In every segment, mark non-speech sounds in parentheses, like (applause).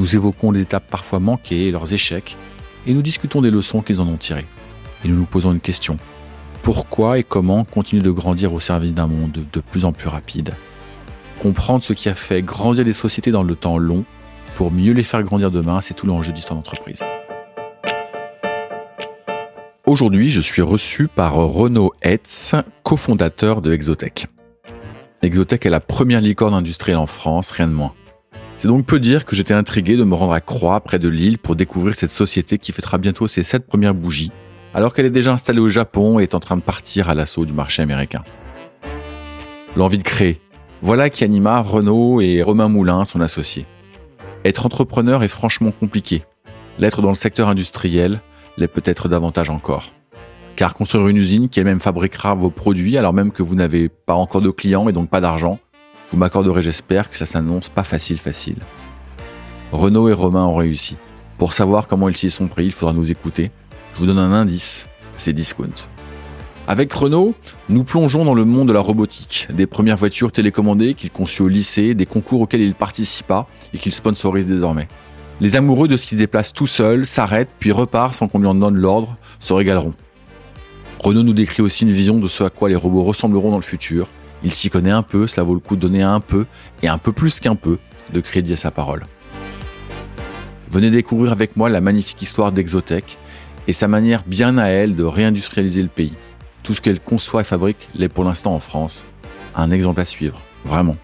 nous évoquons les étapes parfois manquées et leurs échecs, et nous discutons des leçons qu'ils en ont tirées. Et nous nous posons une question. Pourquoi et comment continuer de grandir au service d'un monde de plus en plus rapide? Comprendre ce qui a fait grandir les sociétés dans le temps long pour mieux les faire grandir demain, c'est tout l'enjeu d'histoire d'entreprise. Aujourd'hui, je suis reçu par Renaud Hetz, cofondateur de Exotech. Exotech est la première licorne industrielle en France, rien de moins. C'est donc peu dire que j'étais intrigué de me rendre à Croix, près de Lille, pour découvrir cette société qui fêtera bientôt ses sept premières bougies, alors qu'elle est déjà installée au Japon et est en train de partir à l'assaut du marché américain. L'envie de créer, voilà qui anima Renaud et Romain Moulin, son associé. Être entrepreneur est franchement compliqué. L'être dans le secteur industriel l'est peut-être davantage encore. Car construire une usine qui elle-même fabriquera vos produits alors même que vous n'avez pas encore de clients et donc pas d'argent, vous m'accorderez j'espère que ça s'annonce pas facile facile. Renault et Romain ont réussi. Pour savoir comment ils s'y sont pris, il faudra nous écouter. Je vous donne un indice, c'est Discount. Avec Renault, nous plongeons dans le monde de la robotique, des premières voitures télécommandées qu'il conçut au lycée, des concours auxquels il participa et qu'il sponsorise désormais. Les amoureux de ce qui se déplace tout seul s'arrêtent puis repartent sans qu'on lui en donne l'ordre, se régaleront. Renault nous décrit aussi une vision de ce à quoi les robots ressembleront dans le futur. Il s'y connaît un peu, cela vaut le coup de donner un peu, et un peu plus qu'un peu, de crédit à sa parole. Venez découvrir avec moi la magnifique histoire d'Exotech et sa manière bien à elle de réindustrialiser le pays. Tout ce qu'elle conçoit et fabrique l'est pour l'instant en France. Un exemple à suivre, vraiment.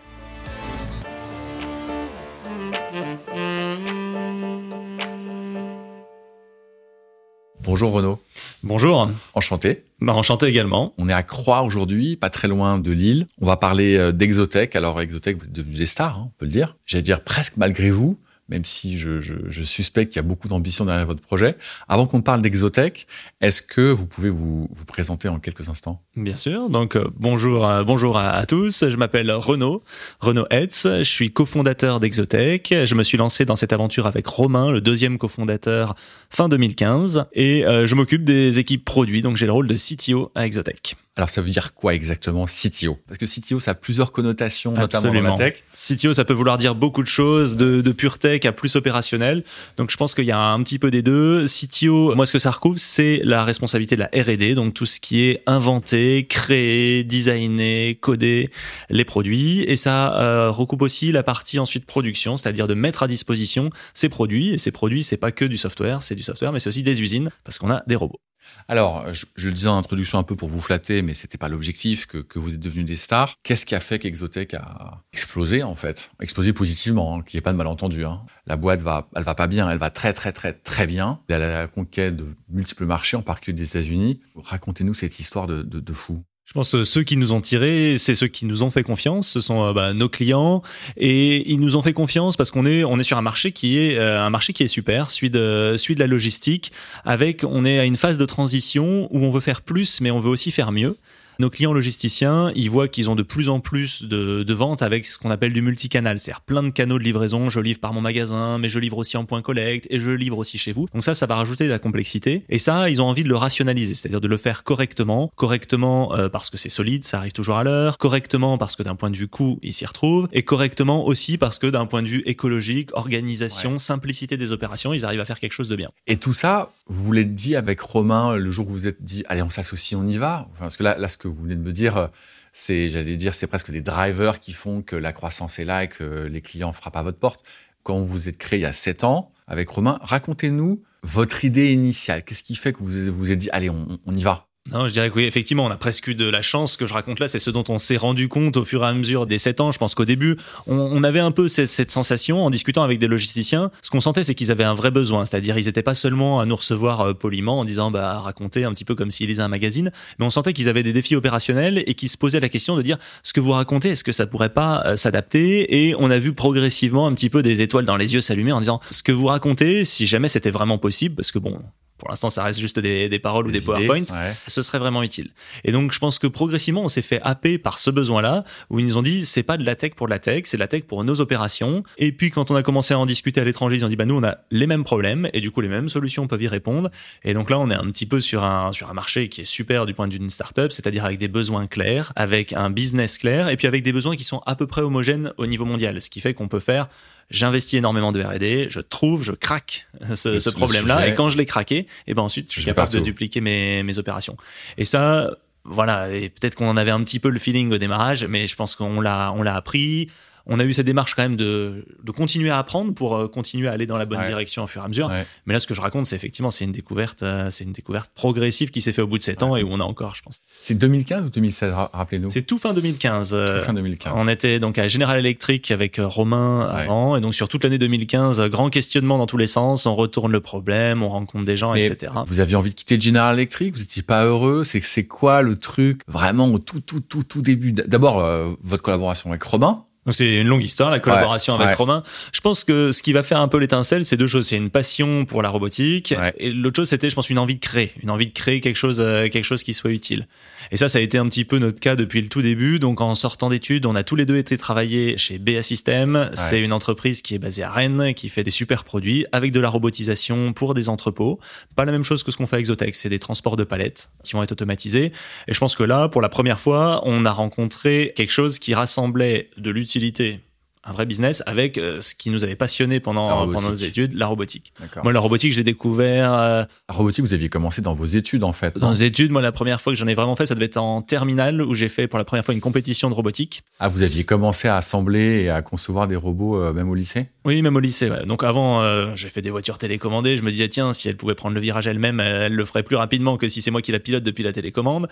Bonjour Renaud. Bonjour. Enchanté. Bah, enchanté également. On est à Croix aujourd'hui, pas très loin de Lille. On va parler euh, d'Exotech. Alors Exotech, vous êtes devenus des stars, hein, on peut le dire. J'allais dire presque malgré vous même si je, je, je suspecte qu'il y a beaucoup d'ambition derrière votre projet. Avant qu'on parle d'Exotech, est-ce que vous pouvez vous, vous, présenter en quelques instants? Bien sûr. Donc euh, bonjour, euh, bonjour à, tous. Je m'appelle Renaud, Renaud Hetz. Je suis cofondateur d'Exotech. Je me suis lancé dans cette aventure avec Romain, le deuxième cofondateur, fin 2015, et euh, je m'occupe des équipes produits. Donc j'ai le rôle de CTO à Exotech. Alors ça veut dire quoi exactement CTO Parce que CTO ça a plusieurs connotations, notamment dans la tech. CTO ça peut vouloir dire beaucoup de choses, de, de pure tech à plus opérationnel. Donc je pense qu'il y a un petit peu des deux. CTO, moi ce que ça recouvre c'est la responsabilité de la R&D, donc tout ce qui est inventé, créé, designé, codé les produits. Et ça euh, recoupe aussi la partie ensuite production, c'est-à-dire de mettre à disposition ces produits. Et ces produits c'est pas que du software, c'est du software mais c'est aussi des usines parce qu'on a des robots. Alors, je, le disais en introduction un peu pour vous flatter, mais c'était pas l'objectif que, vous êtes devenus des stars. Qu'est-ce qui a fait qu'Exotech a explosé en fait, explosé positivement, hein, qu'il n'y ait pas de malentendu. Hein. La boîte va, elle va pas bien, elle va très très très très bien. Elle a la conquête de multiples marchés, en particulier des États-Unis. Racontez-nous cette histoire de, de fou. Je pense que ceux qui nous ont tirés, c'est ceux qui nous ont fait confiance. Ce sont euh, bah, nos clients et ils nous ont fait confiance parce qu'on est on est sur un marché qui est euh, un marché qui est super, celui de de la logistique. Avec on est à une phase de transition où on veut faire plus, mais on veut aussi faire mieux. Nos clients logisticiens, ils voient qu'ils ont de plus en plus de, de ventes avec ce qu'on appelle du multicanal, c'est-à-dire plein de canaux de livraison. Je livre par mon magasin, mais je livre aussi en point collecte et je livre aussi chez vous. Donc ça, ça va rajouter de la complexité. Et ça, ils ont envie de le rationaliser, c'est-à-dire de le faire correctement, correctement euh, parce que c'est solide, ça arrive toujours à l'heure, correctement parce que d'un point de vue coût, ils s'y retrouvent, et correctement aussi parce que d'un point de vue écologique, organisation, ouais. simplicité des opérations, ils arrivent à faire quelque chose de bien. Et tout ça, vous l'avez dit avec Romain le jour où vous êtes dit, allez, on s'associe, on y va. Enfin, parce que là, là, ce que vous venez de me dire, c'est, j'allais dire, c'est presque des drivers qui font que la croissance est là et que les clients frappent à votre porte. Quand vous êtes créé il y a sept ans avec Romain, racontez-nous votre idée initiale. Qu'est-ce qui fait que vous vous êtes dit, allez, on y va? Non, je dirais que oui, effectivement, on a presque eu de la chance. Ce que je raconte là, c'est ce dont on s'est rendu compte au fur et à mesure des sept ans. Je pense qu'au début, on, avait un peu cette, cette, sensation en discutant avec des logisticiens. Ce qu'on sentait, c'est qu'ils avaient un vrai besoin. C'est-à-dire, ils n'étaient pas seulement à nous recevoir euh, poliment en disant, bah, raconter un petit peu comme s'ils lisaient un magazine, mais on sentait qu'ils avaient des défis opérationnels et qu'ils se posaient la question de dire, ce que vous racontez, est-ce que ça pourrait pas euh, s'adapter? Et on a vu progressivement un petit peu des étoiles dans les yeux s'allumer en disant, ce que vous racontez, si jamais c'était vraiment possible, parce que bon, pour l'instant ça reste juste des, des paroles ou des PowerPoint, ce serait vraiment utile. Et donc je pense que progressivement on s'est fait happer par ce besoin-là, où ils nous ont dit c'est pas de la tech pour la tech, c'est de la tech pour nos opérations. Et puis quand on a commencé à en discuter à l'étranger, ils ont dit bah nous on a les mêmes problèmes et du coup les mêmes solutions peuvent y répondre. Et donc là on est un petit peu sur un sur un marché qui est super du point de vue d'une startup, c'est-à-dire avec des besoins clairs, avec un business clair et puis avec des besoins qui sont à peu près homogènes au niveau mondial, ce qui fait qu'on peut faire j'investis énormément de R&D, je trouve, je craque (laughs) ce, ce problème-là, et quand je l'ai craqué, et eh ben ensuite je suis capable de dupliquer mes, mes opérations. Et ça, voilà, et peut-être qu'on en avait un petit peu le feeling au démarrage, mais je pense qu'on l'a, on l'a appris on a eu cette démarche quand même de, de continuer à apprendre pour euh, continuer à aller dans la bonne direction au fur et à mesure. Mais là, ce que je raconte, c'est effectivement, c'est une découverte, euh, c'est une découverte progressive qui s'est fait au bout de 7 ans et où on a encore, je pense. C'est 2015 ou 2016, rappelez-nous? C'est tout fin 2015. Tout fin 2015. On était donc à General Electric avec euh, Romain avant et donc sur toute l'année 2015, grand questionnement dans tous les sens. On retourne le problème, on rencontre des gens, etc. Vous aviez envie de quitter General Electric, vous n'étiez pas heureux? C'est c'est quoi le truc vraiment au tout tout tout tout début? D'abord votre collaboration avec Romain c'est une longue histoire, la collaboration avec Romain. Je pense que ce qui va faire un peu l'étincelle, c'est deux choses. C'est une passion pour la robotique, et l'autre chose, c'était, je pense, une envie de créer, une envie de créer quelque chose, euh, quelque chose qui soit utile. Et ça, ça a été un petit peu notre cas depuis le tout début. Donc, en sortant d'études, on a tous les deux été travailler chez BA System. C'est une entreprise qui est basée à Rennes, qui fait des super produits avec de la robotisation pour des entrepôts. Pas la même chose que ce qu'on fait avec Exotech. C'est des transports de palettes qui vont être automatisés. Et je pense que là, pour la première fois, on a rencontré quelque chose qui rassemblait de l'utilité un vrai business avec euh, ce qui nous avait passionné pendant, pendant nos études, la robotique. Moi, la robotique, je l'ai découvert. Euh, la robotique, vous aviez commencé dans vos études, en fait. Dans vos études, moi, la première fois que j'en ai vraiment fait, ça devait être en terminale où j'ai fait pour la première fois une compétition de robotique. Ah, vous aviez commencé à assembler et à concevoir des robots euh, même au lycée? Oui, même au lycée. Ouais. Donc avant, j'ai fait des voitures télécommandées. Je me disais, tiens, si elle pouvait prendre le virage elle-même, elle le ferait plus rapidement que si c'est moi qui la pilote depuis la télécommande.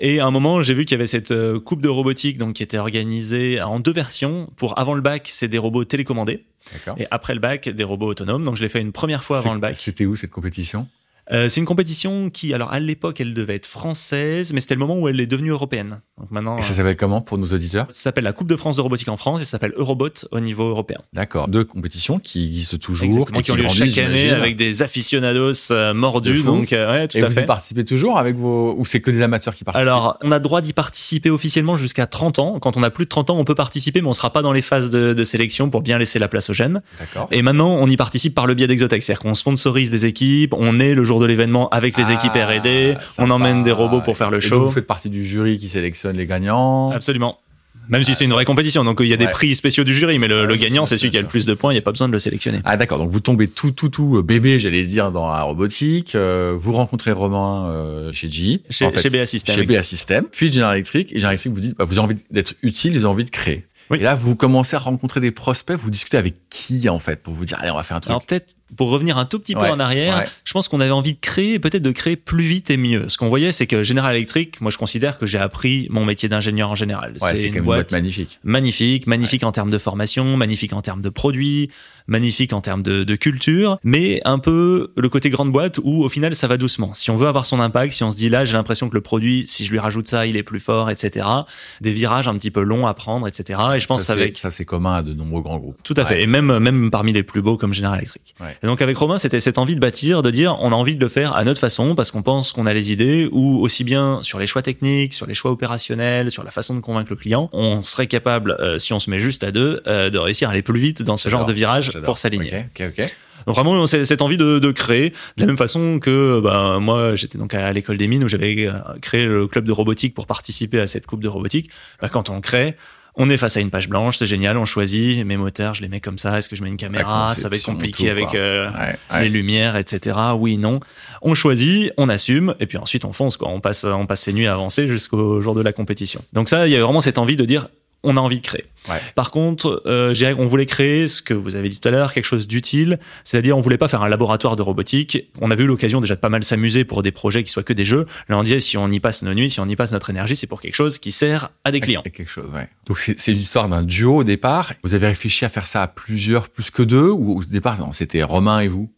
Et à un moment, j'ai vu qu'il y avait cette coupe de robotique donc qui était organisée en deux versions. Pour avant le bac, c'est des robots télécommandé. Et après le bac, des robots autonomes. Donc je l'ai fait une première fois avant le bac. C'était où cette compétition? Euh, c'est une compétition qui, alors à l'époque, elle devait être française, mais c'était le moment où elle est devenue européenne. Donc maintenant. Et ça s'appelle comment pour nos auditeurs Ça s'appelle la Coupe de France de robotique en France et ça s'appelle Eurobot au niveau européen. D'accord. Deux compétitions qui existent toujours, Exactement, qui, ont lieu chaque année avec des aficionados euh, mordus. Donc, euh, ouais, tout et à vous fait. y participez toujours avec vos ou c'est que des amateurs qui participent Alors, on a droit d'y participer officiellement jusqu'à 30 ans. Quand on a plus de 30 ans, on peut participer, mais on sera pas dans les phases de, de sélection pour bien laisser la place aux jeunes. D'accord. Et maintenant, on y participe par le biais d'Exotech, c'est-à-dire qu'on sponsorise des équipes, on est le jour de l'événement avec les équipes ah, R&D, on emmène des robots pour faire le show. vous faites partie du jury qui sélectionne les gagnants. Absolument. Même si c'est une vraie compétition, donc il y a des prix spéciaux du jury, mais le, gagnant, c'est celui qui a le plus de points, il n'y a pas besoin de le sélectionner. Ah d'accord, donc vous tombez tout, tout, tout euh, bébé, j'allais dire, dans la robotique, euh, vous rencontrez Romain euh, chez G, chez, chez BA System. Chez BA System, puis General Electric, et General Electric vous dit, bah, vous avez envie d'être utile, vous avez envie de créer. Et là, vous commencez à rencontrer des prospects, vous discutez avec qui en fait, pour vous dire, allez, on va faire un truc. Alors peut-être pour revenir un tout petit peu en arrière, je pense qu'on avait envie de créer, peut-être de créer plus vite et mieux. Ce qu'on voyait, c'est que General Electric, moi je considère que j'ai appris mon métier d'ingénieur en général. c'est une, boîte, magnifique. Magnifique, magnifique en termes de formation, magnifique en termes de produits, magnifique en termes de, de, culture, mais un peu le côté grande boîte où au final ça va doucement. Si on veut avoir son impact, si on se dit là j'ai l'impression que le produit, si je lui rajoute ça, il est plus fort, etc. Des virages un petit peu longs à prendre, etc. Et je pense ça, avec ça c'est commun à de nombreux grands groupes. Tout à fait, et même même parmi les plus beaux comme General Electric. Et donc avec Romain c'était cette envie de bâtir, de dire on a envie de le faire à notre façon parce qu'on pense qu'on a les idées ou aussi bien sur les choix techniques, sur les choix opérationnels, sur la façon de convaincre le client, on serait capable euh, si on se met juste à deux euh, de réussir à aller plus vite dans ce genre de virage pour s'aligner. Donc vraiment cette envie de, de, créer de la même façon que bah, moi j'étais donc à l'école des mines où j'avais euh, créé le club de robotique pour participer à cette coupe de robotique. Bah, quand on crée, on est face à une page blanche, c'est génial, on choisit mes moteurs, je les mets comme ça. Est-ce que je mets une caméra Ça va être compliqué avec euh, les lumières, etc. Oui, non. On choisit, on assume, et puis ensuite on fonce. Quoi. On passe, on passe ses nuits à avancer jusqu'au jour de la compétition. Donc ça, il y a vraiment cette envie de dire on a envie de créer. Par contre, euh, on voulait créer ce que vous avez dit tout à l'heure, quelque chose d'utile, c'est-à-dire on voulait pas faire un laboratoire de robotique. On avait eu l'occasion déjà de pas mal s'amuser pour des projets qui soient que des jeux. Là, on disait si on y passe nos nuits, si on y passe notre énergie, c'est pour quelque chose qui sert à des clients. Quelque chose, ouais. Donc c'est l'histoire d'un duo au départ. Vous avez réfléchi à faire ça à plusieurs, plus que deux, ou au départ, c'était Romain et vous?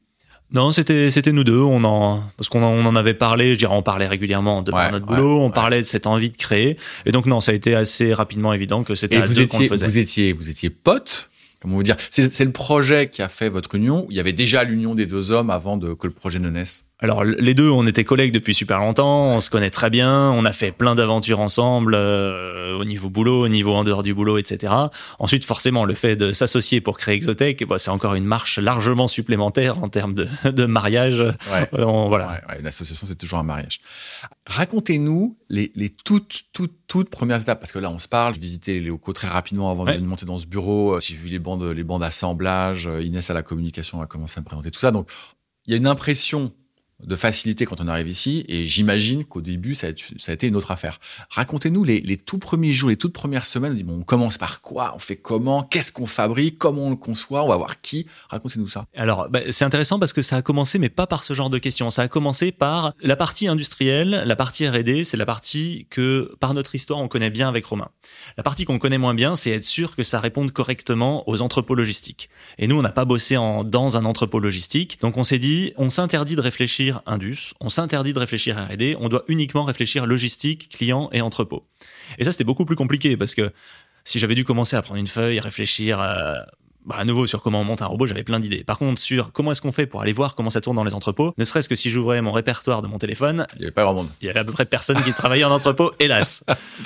Non, c'était c'était nous deux. On en parce qu'on en, on en avait parlé. Je dirais, on parlait régulièrement de notre boulot. on parlait de cette envie de créer. Et donc non, ça a été assez rapidement évident que c'était à vous deux qu'on le faisait. Vous étiez vous étiez potes. Comment vous dire C'est le projet qui a fait votre union. Il y avait déjà l'union des deux hommes avant de que le projet ne naisse. Alors les deux, on était collègues depuis super longtemps, on se connaît très bien, on a fait plein d'aventures ensemble euh, au niveau boulot, au niveau en dehors du boulot, etc. Ensuite, forcément, le fait de s'associer pour créer Exotech, bah, c'est encore une marche largement supplémentaire en termes de, de mariage. Ouais. Euh, voilà. Ouais, une association, c'est toujours un mariage. Racontez-nous les, les toutes, toutes, toutes premières étapes, parce que là, on se parle. J'ai visité les locaux très rapidement avant de monter dans ce bureau. Euh, j'ai vu les bandes, les bandes d'assemblage. Inès à la communication a commencé à me présenter tout ça. Donc, il y a une impression de facilité quand on arrive ici, et j'imagine qu'au début, ça a, été une autre affaire. Racontez-nous les, tout premiers jours, les toutes premières semaines, on, dit, bon, on commence par quoi, on fait comment, qu'est-ce qu'on fabrique, comment on le conçoit, on va voir qui. Racontez-nous ça. Alors, bah, c'est intéressant parce que ça a commencé, mais pas par ce genre de questions. Ça a commencé par la partie industrielle, la partie R&D, c'est la partie que, par notre histoire, on connaît bien avec Romain. La partie qu'on connaît moins bien, c'est être sûr que ça réponde correctement aux entrepôts logistiques. Et nous, on n'a pas bossé dans un entrepôt logistique, donc on s'est dit, on s'interdit de réfléchir Indus, on s'interdit de réfléchir R&D, on doit uniquement réfléchir logistique, client et entrepôt. Et ça, c'était beaucoup plus compliqué parce que si j'avais dû commencer à prendre une feuille, réfléchir euh, bah, à nouveau sur comment on monte un robot, j'avais plein d'idées. Par contre, sur comment est-ce qu'on fait pour aller voir comment ça tourne dans les entrepôts, ne serait-ce que si j'ouvrais mon répertoire de mon téléphone, il y avait pas grand monde. Il y avait à peu près personne qui travaillait en entrepôt, (laughs) hélas.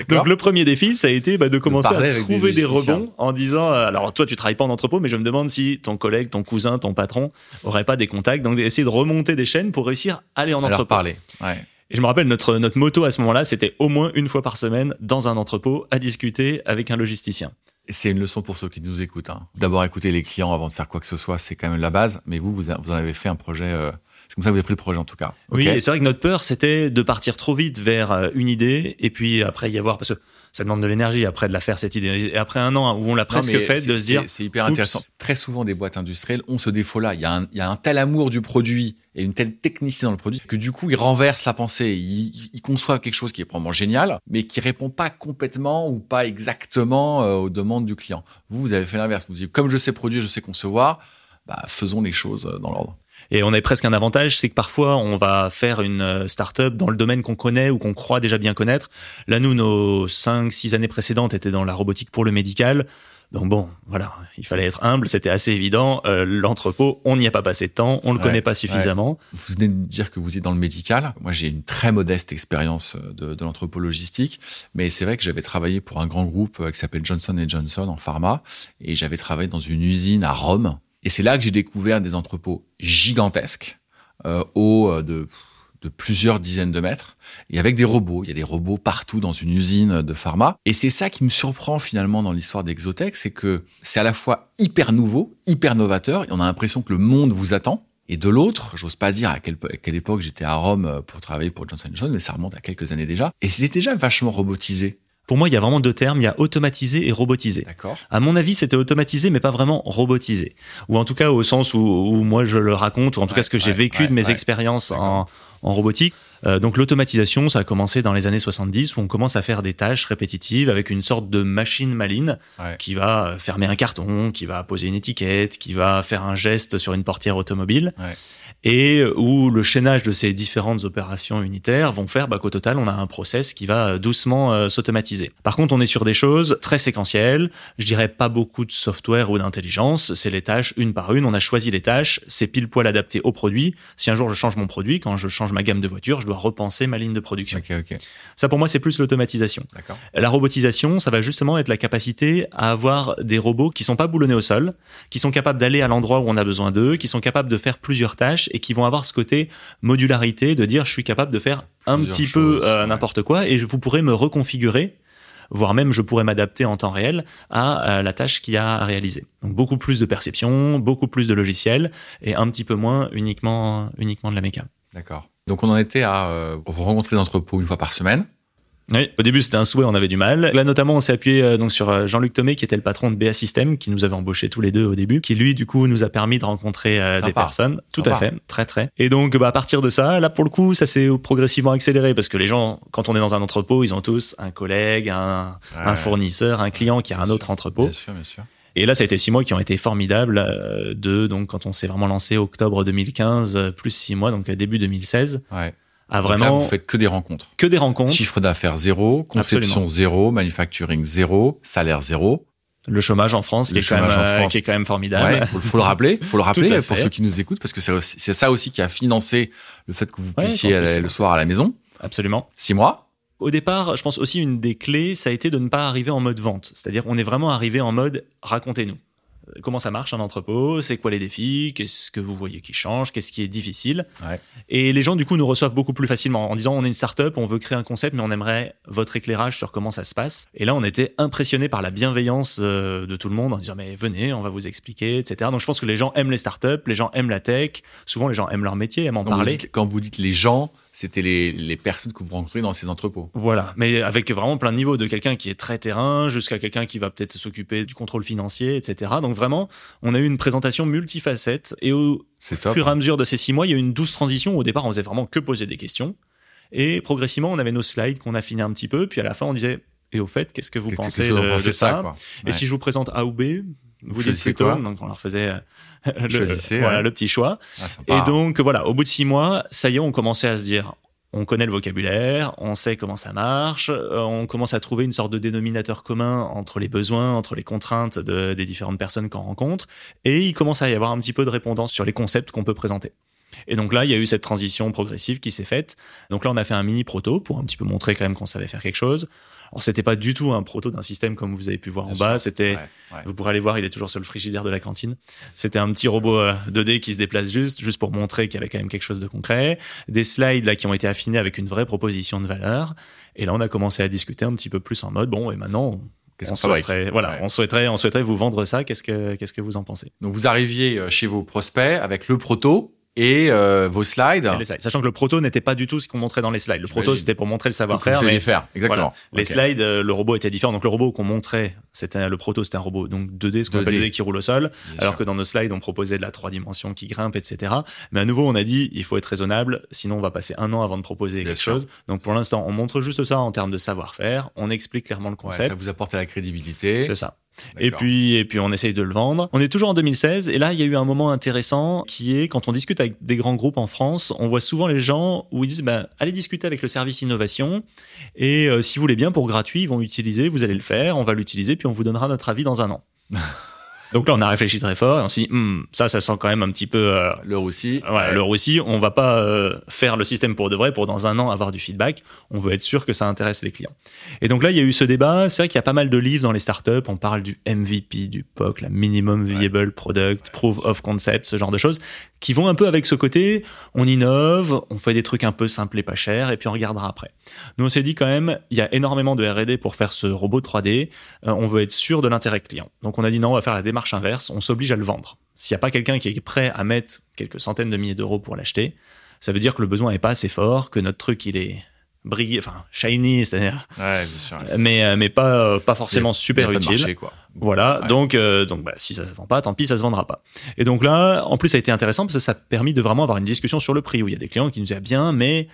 Donc le premier défi, ça a été bah, de commencer à trouver des, rebonds en disant, euh, alors toi tu travailles pas en entrepôt, mais je me demande si ton collègue, ton cousin, ton patron aurait pas des contacts. Donc essayer de remonter des chaînes pour réussir à aller en entrepôt. parler. Ouais. Et je me rappelle notre notre moto à ce moment-là, c'était au moins une fois par semaine dans un entrepôt à discuter avec un logisticien. C'est une leçon pour ceux qui nous écoutent. Hein. D'abord écouter les clients avant de faire quoi que ce soit, c'est quand même la base. Mais vous, vous, en avez fait un projet. Euh, c'est comme ça que vous avez pris le projet en tout cas. Oui, et c'est vrai que notre peur, c'était de partir trop vite vers euh, une idée et puis après y avoir parce que ça demande de l'énergie après de la faire cette idée. Et après un an où on l'a presque fait, de se dire. C'est hyper intéressant. Très souvent, des boîtes industrielles ont ce défaut-là. Il y, a un, il y a un tel amour du produit et une telle technicité dans le produit que du coup, ils renversent la pensée. Ils, ils conçoivent quelque chose qui est probablement génial, mais qui répond pas complètement ou pas exactement euh, aux demandes du client. Vous, vous avez fait l'inverse. Vous dites, comme je sais produire, je sais concevoir, bah, faisons les choses euh, dans l'ordre. Et on a presque un avantage, c'est que parfois on va faire une euh, start-up dans le domaine qu'on connaît ou qu'on croit déjà bien connaître. Là, nous, nos 5 six années précédentes étaient dans la robotique pour le médical. Donc bon, voilà, il fallait être humble, c'était assez évident. Euh, l'entrepôt, on n'y a pas passé de temps, on le connaît pas suffisamment. Vous venez de dire que vous êtes dans le médical. Moi, j'ai une très modeste expérience euh, de, de l'entrepôt logistique, mais c'est vrai que j'avais travaillé pour un grand groupe qui s'appelle Johnson Johnson en pharma, et j'avais travaillé dans une usine à Rome et c'est là que j'ai découvert des entrepôts gigantesques, euh, hauts euh, de, de plusieurs dizaines de mètres, et avec des robots. Il y a des robots partout dans une usine de pharma. Et c'est ça qui me surprend finalement dans l'histoire d'Exotech, c'est que c'est à la fois hyper nouveau, hyper novateur, et on a l'impression que le monde vous attend. Et de l'autre, j'ose pas dire à quelle, à quelle époque j'étais à Rome pour travailler pour Johnson Johnson, mais ça remonte à quelques années déjà. Et c'était déjà vachement robotisé. Pour moi, il y a vraiment deux termes. Il y a automatisé et robotisé. D'accord. À mon avis, c'était automatisé, mais pas vraiment robotisé. Ou en tout cas, au sens où, où moi je le raconte, ou en tout cas ce que j'ai vécu de mes expériences en, en robotique. Euh, donc l'automatisation, ça a commencé dans les années 70 où on commence à faire des tâches répétitives avec une sorte de machine maline qui va fermer un carton, qui va poser une étiquette, qui va faire un geste sur une portière automobile. Ouais et où le chaînage de ces différentes opérations unitaires vont faire bah, qu'au total, on a un process qui va doucement euh, s'automatiser. Par contre, on est sur des choses très séquentielles. Je dirais pas beaucoup de software ou d'intelligence. C'est les tâches une par une. On a choisi les tâches. C'est pile poil adapté au produit. Si un jour je change mon produit, quand je change ma gamme de voitures, je dois repenser ma ligne de production. Okay, okay. Ça, pour moi, c'est plus l'automatisation. La robotisation, ça va justement être la capacité à avoir des robots qui sont pas boulonnés au sol, qui sont capables d'aller à l'endroit où on a besoin d'eux, qui sont capables de faire plusieurs tâches et qui vont avoir ce côté modularité de dire je suis capable de faire un petit peu euh, n'importe quoi et vous pourrez me reconfigurer voire même je pourrais m'adapter en temps réel à euh, la tâche qu'il y a à réaliser. Donc beaucoup plus de perception, beaucoup plus de logiciels et un petit peu moins uniquement uniquement de la méca. D'accord. Donc on en était à euh, rencontrer l'entrepôt une fois par semaine. Oui, au début c'était un souhait, on avait du mal. Là notamment on s'est appuyé euh, donc sur euh, Jean-Luc Thomé qui était le patron de BA System qui nous avait embauché tous les deux au début, qui lui du coup nous a permis de rencontrer euh, des personnes. Tout à fait, très très. Et donc bah, à partir de ça, là pour le coup ça s'est progressivement accéléré parce que les gens quand on est dans un entrepôt ils ont tous un collègue, un, un fournisseur, un client qui a un autre entrepôt. Bien sûr, bien sûr. Et là, ça a été six mois qui ont été formidables. de donc quand on s'est vraiment lancé octobre 2015, plus six mois, donc début 2016. Ouais à vraiment. Là, vous faites que des rencontres. Que des rencontres. Chiffre d'affaires zéro, conception zéro, manufacturing zéro, salaire zéro. Le chômage en France, qui, est quand même, euh, qui est quand même formidable. Ouais, faut, faut le rappeler, faut le (laughs) rappeler pour ceux qui nous écoutent, parce que c'est ça aussi qui a financé le fait que vous puissiez aller le soir à la maison. Absolument. Six mois. Au départ, je pense aussi une des clés, ça a été de ne pas arriver en mode vente. C'est-à-dire, on est vraiment arrivé en mode racontez-nous comment ça marche un entrepôt, c'est quoi les défis, qu'est-ce que vous voyez qui change, qu'est-ce qui est difficile. Et les gens du coup nous reçoivent beaucoup plus facilement en disant on est une startup, on veut créer un concept, mais on aimerait votre éclairage sur comment ça se passe. Et là on était impressionné par la bienveillance euh, de tout le monde en disant mais venez, on va vous expliquer, etc. Donc je pense que les gens aiment les startups, les gens aiment la tech, souvent les gens aiment leur métier, aiment en parler. quand vous dites les gens, c'était les, les, personnes que vous rencontrez dans ces entrepôts. Voilà, mais avec vraiment plein de niveaux, de quelqu'un qui est très terrain jusqu'à quelqu'un qui va peut-être s'occuper du contrôle financier, etc. Donc vraiment, on a eu une présentation multifacette et au fur et à mesure de ces six mois, il y a eu une douce transition. Au départ, on faisait vraiment que poser des questions. Et progressivement, on avait nos slides qu'on affinait un petit peu, puis à la fin, on disait et au fait, qu'est-ce que vous pensez de, ça, Et si je vous présente A ou B, vous dites plutôt. Donc on leur faisait le, voilà, le petit choix. Ah, et donc voilà, au bout de six mois, ça y est, on commençait à se dire, on connaît le vocabulaire, on sait comment ça marche, euh, on commence à trouver une sorte de dénominateur commun entre les besoins, entre les contraintes de, des différentes personnes qu'on rencontre, et il commence à y avoir un petit peu de répondance sur les concepts qu'on peut présenter. Et donc là, il y a eu cette transition progressive qui s'est faite. Donc là, on a fait un mini proto pour un petit peu montrer quand même qu'on savait faire quelque chose. Alors c'était pas du tout un proto d'un système comme vous avez pu voir en bas. C'était, vous pourrez aller voir, il est toujours sur le frigidaire de la cantine. C'était un petit robot 2D euh, qui se déplace juste, juste pour montrer qu'il y avait quand même quelque chose de concret. Des slides là qui ont été affinés avec une vraie proposition de valeur. Et là, on a commencé à discuter un petit peu plus en mode bon, et maintenant, on souhaiterait, voilà, on souhaiterait, on souhaiterait vous vendre ça. Qu'est-ce que, qu'est-ce que vous en pensez? Donc vous arriviez euh, chez vos prospects avec le proto et euh, vos slides. Sachant que le proto n'était pas du tout ce qu'on montrait dans les slides. Le proto, c'était pour montrer le savoir-faire. Mais faire, exactement. Les slides, euh, le robot était différent. Donc le robot qu'on montrait, c'était le proto, c'était un robot donc 2D, ce qu'on appelle 2D qui roule au sol. alors que dans nos slides, on proposait de la 3 dimensions qui grimpe, etc. Mais à nouveau, on a dit, il faut être raisonnable, sinon on va passer un an avant de proposer quelque chose. Donc pour l'instant, on montre juste ça en termes de savoir-faire. On explique clairement le concept. ça vous apporte la crédibilité. C'est ça. Et puis, et puis on essaye de le vendre. On est toujours en 2016 et là, il y a eu un moment intéressant qui est quand on discute avec des grands groupes en France, on voit souvent les gens où ils disent bah, allez discuter avec le service innovation et euh, si vous voulez bien pour gratuit, ils vont l'utiliser, vous allez le faire, on va l'utiliser puis on vous donnera notre avis dans un an. (laughs) Donc là, on a réfléchi très fort et on s'est dit, hmm, ça, ça sent quand même un petit peu euh, le roussi. Ouais, le roussi. On va pas euh, faire le système pour de vrai pour dans un an avoir du feedback. On veut être sûr que ça intéresse les clients. Et donc là, il y a eu ce débat. C'est vrai qu'il y a pas mal de livres dans les startups. On parle du MVP, du POC, la Minimum Viable Product, Proof of Concept, ce genre de choses qui vont un peu avec ce côté. On innove, on fait des trucs un peu simples et pas chers et puis on regardera après. Nous, on s'est dit quand même, il y a énormément de R&D pour faire ce robot 3D. Euh, on veut être sûr de l'intérêt client. Donc on a dit non, on va faire la démarche inverse, on s'oblige à le vendre. S'il n'y a pas quelqu'un qui est prêt à mettre quelques centaines de milliers d'euros pour l'acheter, ça veut dire que le besoin n'est pas assez fort, que notre truc il est brillé, enfin shiny, c'est-à-dire, mais euh, mais pas euh, pas forcément super utile. Voilà, donc euh, donc bah, si ça se vend pas, tant pis, ça se vendra pas. Et donc là, en plus, ça a été intéressant parce que ça a permis de vraiment avoir une discussion sur le prix où il y a des clients qui nous disent bien, mais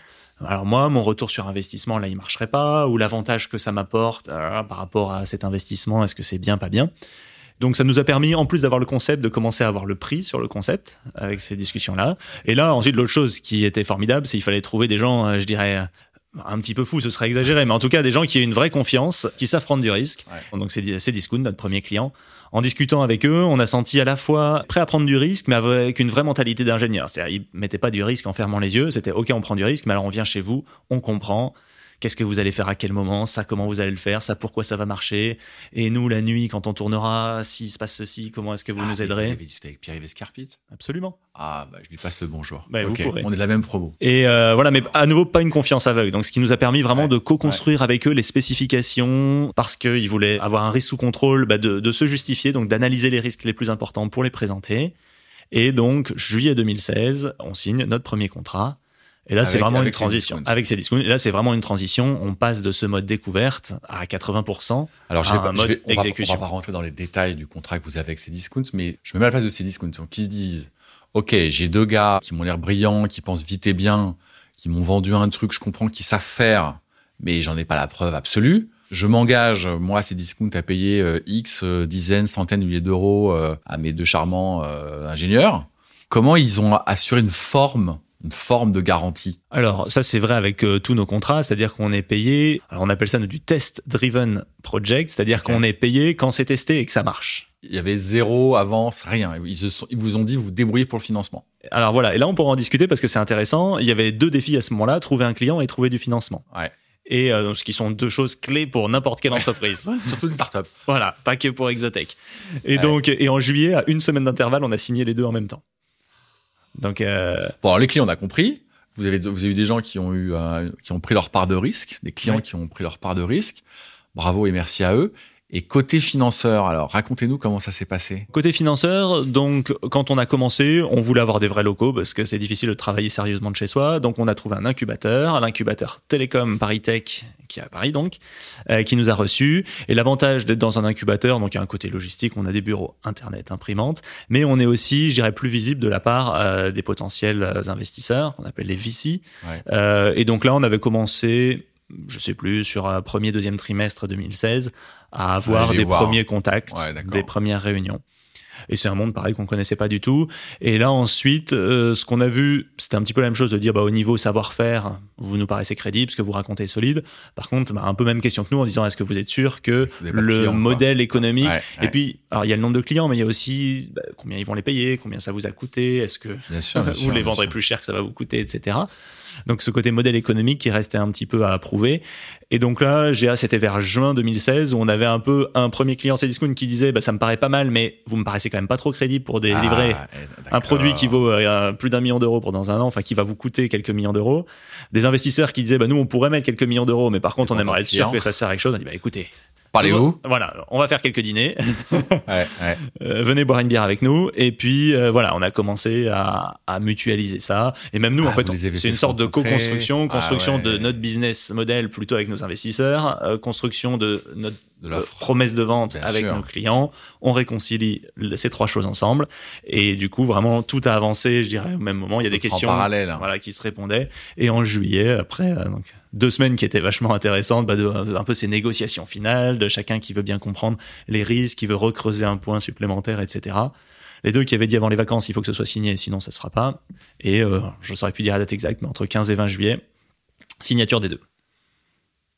alors moi, mon retour sur investissement là, il marcherait pas, ou l'avantage que ça m'apporte par rapport à cet investissement, est-ce que c'est bien, pas bien? Donc ça nous a permis, en plus d'avoir le concept, de commencer à avoir le prix sur le concept avec ces discussions-là. Et là, ensuite, l'autre chose qui était formidable, c'est qu'il fallait trouver des gens, euh, je dirais, un petit peu fous, ce serait exagéré, mais en tout cas des gens qui aient une vraie confiance, qui savent prendre du risque. Donc c'est, c'est Discount, notre premier client. En discutant avec eux, on a senti à la fois prêt à prendre du risque, mais avec une vraie mentalité d'ingénieur. C'est-à-dire, ils mettaient pas du risque en fermant les yeux. C'était OK, on prend du risque, mais alors on vient chez vous, on comprend, qu'est-ce que vous allez faire à quel moment, ça comment vous allez le faire, ça pourquoi ça va marcher? Et nous, la nuit, quand on tournera, s'il se passe ceci, comment est-ce que vous ah, nous aiderez? Vous avez discuté avec Pierre-Yves Escarpit Absolument. Ah, bah, je lui passe le bonjour. Bah, on est de la même promo. Et euh, voilà, mais à nouveau, pas une confiance aveugle. Donc, ce qui nous a permis vraiment de co-construire avec eux les spécifications parce qu'ils voulaient avoir un risque sous contrôle, bah, de, de se justifier, donc d'analyser les risques les plus importants pour les présenter. Et donc, juillet 2016, on signe notre premier contrat Et là, c'est vraiment une transition. Avec ces discounts. Et là, c'est vraiment une transition. On passe de ce mode découverte à 80%. Alors, je vais pas- un je mode vais- on, va, on exécution. va pas rentrer dans les détails du contrat que vous avez avec ces discounts, mais je me mets à la place de ces discounts donc, qui se disent Ok, j'ai deux gars qui m'ont l'air brillants, qui pensent vite et bien, qui m'ont vendu un truc, je comprends qu'ils savent faire, mais j'en ai pas la preuve absolue. Je m'engage, moi, ces discounts, à payer euh, X euh, dizaines, centaines de milliers d'euros euh, à mes deux charmants ingénieurs. Comment ils ont assuré une forme, une forme de garantie Alors, ça, c'est vrai avec euh, tous nos contrats, c'est-à-dire qu'on est payé, alors on appelle ça du test-driven project, c'est-à-dire qu'on est payé quand c'est testé et que ça marche. Il y avait zéro avance, rien. Ils, se sont- ils vous ont dit, vous vous débrouillez pour le financement. Alors voilà, et là, on pourra en discuter parce que c'est intéressant. Il y avait deux défis à ce moment-là, trouver un client et trouver du financement. Ouais. Et euh, ce qui sont deux choses clés pour n'importe quelle entreprise. (laughs) Surtout une start-up. Voilà, pas que pour Exotech. Et Ouais. donc, et en juillet, à une semaine d'intervalle, on a signé les deux en même temps. Donc, euh, Bon, alors les clients, on a compris. Vous avez, vous avez eu des gens qui ont eu, euh, qui ont pris leur part de risque, des clients Ouais. qui ont pris leur part de risque. Bravo et merci à eux. Et côté financeur, alors racontez-nous comment ça s'est passé. côté financeur, donc quand on a commencé, on voulait avoir des vrais locaux parce que c'est difficile de travailler sérieusement de chez soi. Donc on a trouvé un incubateur, l'incubateur Télécom Paris Tech, qui est à Paris donc, euh, qui nous a reçus. Et l'avantage d'être dans un incubateur, donc il y a un côté logistique, on a des bureaux internet, imprimantes, mais on est aussi, je dirais, plus visible de la part euh, des potentiels euh, investisseurs, qu'on appelle les VC. Ouais. Euh, et donc là, on avait commencé, je sais plus, sur un premier, deuxième trimestre 2016, à avoir des voir. premiers contacts, Ouais, des premières réunions. Et c'est un monde pareil qu'on connaissait pas du tout. Et là ensuite, euh, ce qu'on a vu, c'était un petit peu la même chose de dire bah au niveau savoir-faire, vous nous paraissez crédible, ce que vous racontez est solide. Par contre, bah, un peu même question que nous en disant est-ce que vous êtes sûr que le clients, quoi. modèle économique Ouais, et puis alors il y a le nombre de clients, mais il y a aussi bah, combien ils vont les payer, combien ça vous a coûté, est-ce que sûr, (laughs) vous sûr, les vendrez sûr. plus cher que ça va vous coûter, etc. Donc ce côté modèle économique qui restait un petit peu à approuver. Et donc là, GA, c'était vers juin 2016 où on avait un peu un premier client Cdiscount qui disait bah, ça me paraît pas mal, mais vous me paraissez quand même pas trop crédible pour délivrer Ah, eh, un produit qui vaut euh, plus d'un million d'euros pour dans un an, enfin qui va vous coûter quelques millions d'euros. Des investisseurs qui disaient bah nous on pourrait mettre quelques millions d'euros, mais par contre on aimerait être sûr que ça sert à quelque chose. On a dit bah écoutez, Parlez-vous voilà, on va faire quelques dîners. (laughs) ouais, ouais. Euh, venez boire une bière avec nous et puis euh, voilà on a commencé à, à mutualiser ça et même nous Ah, en fait les avez c'est une fait sorte de co-construction Ah, construction ouais. de notre business model plutôt avec nos investisseurs euh, construction de notre De l'offre. promesse de vente Bien avec sûr. nos clients on réconcilie ces trois choses ensemble et du coup vraiment tout a avancé je dirais au même moment il y a des En questions parallèle. hein. voilà qui se répondaient et en juillet après donc deux semaines qui étaient vachement intéressantes bah, de, un peu ces négociations finales de chacun qui veut bien comprendre les risques qui veut recreuser un point supplémentaire etc les deux qui avaient dit avant les vacances il faut que ce soit signé sinon ça se fera pas. Et euh, je saurais plus dire la date exacte mais entre 15 et 20 juillet signature des deux.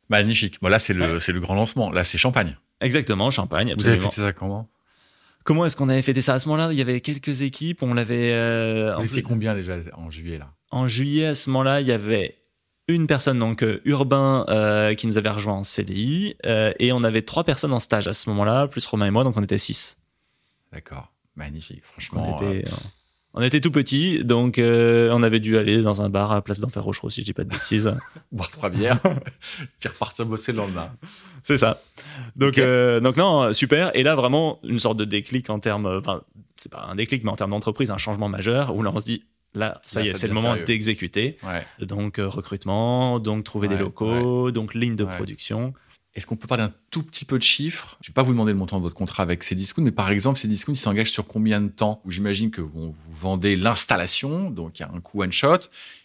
Magnifique. Bon, là, c'est le, c'est le grand lancement. Là, c'est champagne. exactement champagne Vous avez fait ça comment? Comment est-ce qu'on avait fêté ça à ce moment-là? Il y avait quelques équipes on l'avait euh, en Vous étiez plus- combien déjà en juillet, là? En juillet, à ce moment-là, il y avait une personne, donc euh, Urbain, euh, qui nous avait rejoint en CDI, euh, et on avait trois personnes en stage à ce moment-là, plus Romain et moi, donc on était six. D'accord. Magnifique. On Franchement. était, euh, on était tout petits, donc euh, on avait dû aller dans un bar à Place d'Enfer Rochereau, si je dis pas de bêtises. euh, (laughs) boire trois bières, (laughs) puis repartir bosser le lendemain. C'est ça. Donc, Ok. euh, donc non, super. Et là, vraiment, une sorte de déclic en termes, enfin, c'est pas un déclic, mais en termes d'entreprise, un changement majeur, où là, on se dit, là, ça Là, y est, c'est le moment d'exécuter. Ouais. Donc, euh, recrutement, donc trouver des Ouais, locaux, donc ligne de production. Est-ce qu'on peut parler un tout petit peu de chiffres? Je vais pas vous demander le montant de votre contrat avec Cdiscount, mais par exemple, Cdiscount, ils s'engagent sur combien de temps? J'imagine que bon, vous vendez l'installation, donc il y a un coût one shot,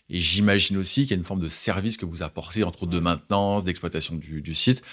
et j'imagine aussi qu'il y a une forme de service que vous apportez, entre autres de maintenance, d'exploitation du, du site.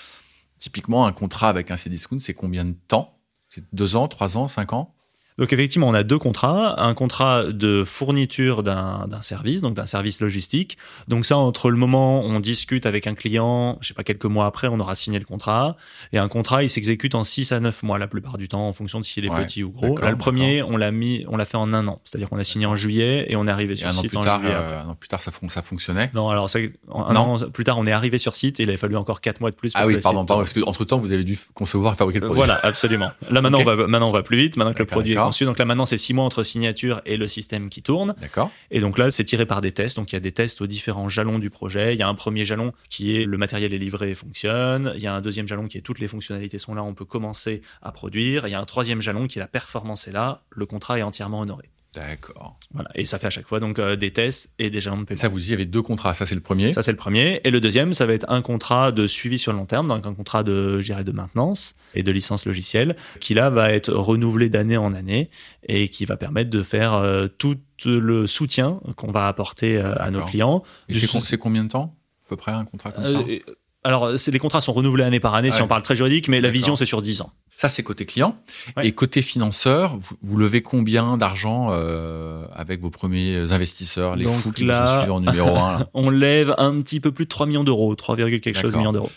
Typiquement, un contrat avec un Cdiscount, c'est combien de temps? C'est deux ans, trois ans, cinq ans? Donc effectivement, on a deux contrats. Un contrat de fourniture d'un d'un service, donc d'un service logistique. Donc ça, entre le moment où on discute avec un client, je sais pas, quelques mois après, on aura signé le contrat. Et un contrat, il s'exécute en 6 à 9 mois la plupart du temps, en fonction de s'il est Ouais, petit ou gros. Là, le premier, on l'a mis, on l'a fait en un an. C'est-à-dire qu'on a signé en juillet et on est arrivé Et sur un an site plus en tard, juillet. euh, un an plus tard, ça, fon- ça fonctionnait? Non, alors ça, un Non. an plus tard, on est arrivé sur site et il a fallu encore 4 mois de plus. Pour Ah que oui, pardon, pardon, parce qu'entre temps, vous avez dû concevoir et fabriquer le Euh, produit. Voilà, absolument. Là maintenant, on va maintenant on va plus vite. Maintenant que le produit est donc là maintenant c'est six mois entre signature et le système qui tourne. D'accord Et donc là, c'est tiré par des tests. Donc il y a des tests aux différents jalons du projet. Il y a un premier jalon qui est le matériel est livré et fonctionne. Il y a un deuxième jalon qui est toutes les fonctionnalités sont là, on peut commencer à produire. Il y a un troisième jalon qui est la performance est là, le contrat est entièrement honoré. D'accord. Voilà. Et ça fait à chaque fois donc euh, des tests et des jalons de paiement. ça, vous y avait deux contrats. Ça, c'est le premier. Ça, c'est le premier. Et le deuxième, ça va être un contrat de suivi sur le long terme, donc un contrat de, je dirais, de maintenance et de licence logicielle, qui là va être renouvelé d'année en année et qui va permettre de faire euh, tout le soutien qu'on va apporter euh, à nos clients. Et c'est combien de temps À peu près un contrat comme ça? Euh, alors, c'est- les contrats sont renouvelés année par année si on parle très juridique, mais la vision, c'est sur 10 ans. Ça, c'est côté client. Ouais. Et côté financeur, vous, vous levez combien d'argent euh, avec vos premiers investisseurs, les Donc fous qui vous ont suivi en numéro un là (laughs) On lève un petit peu plus de 3 millions d'euros, 3, quelque chose millions d'euros.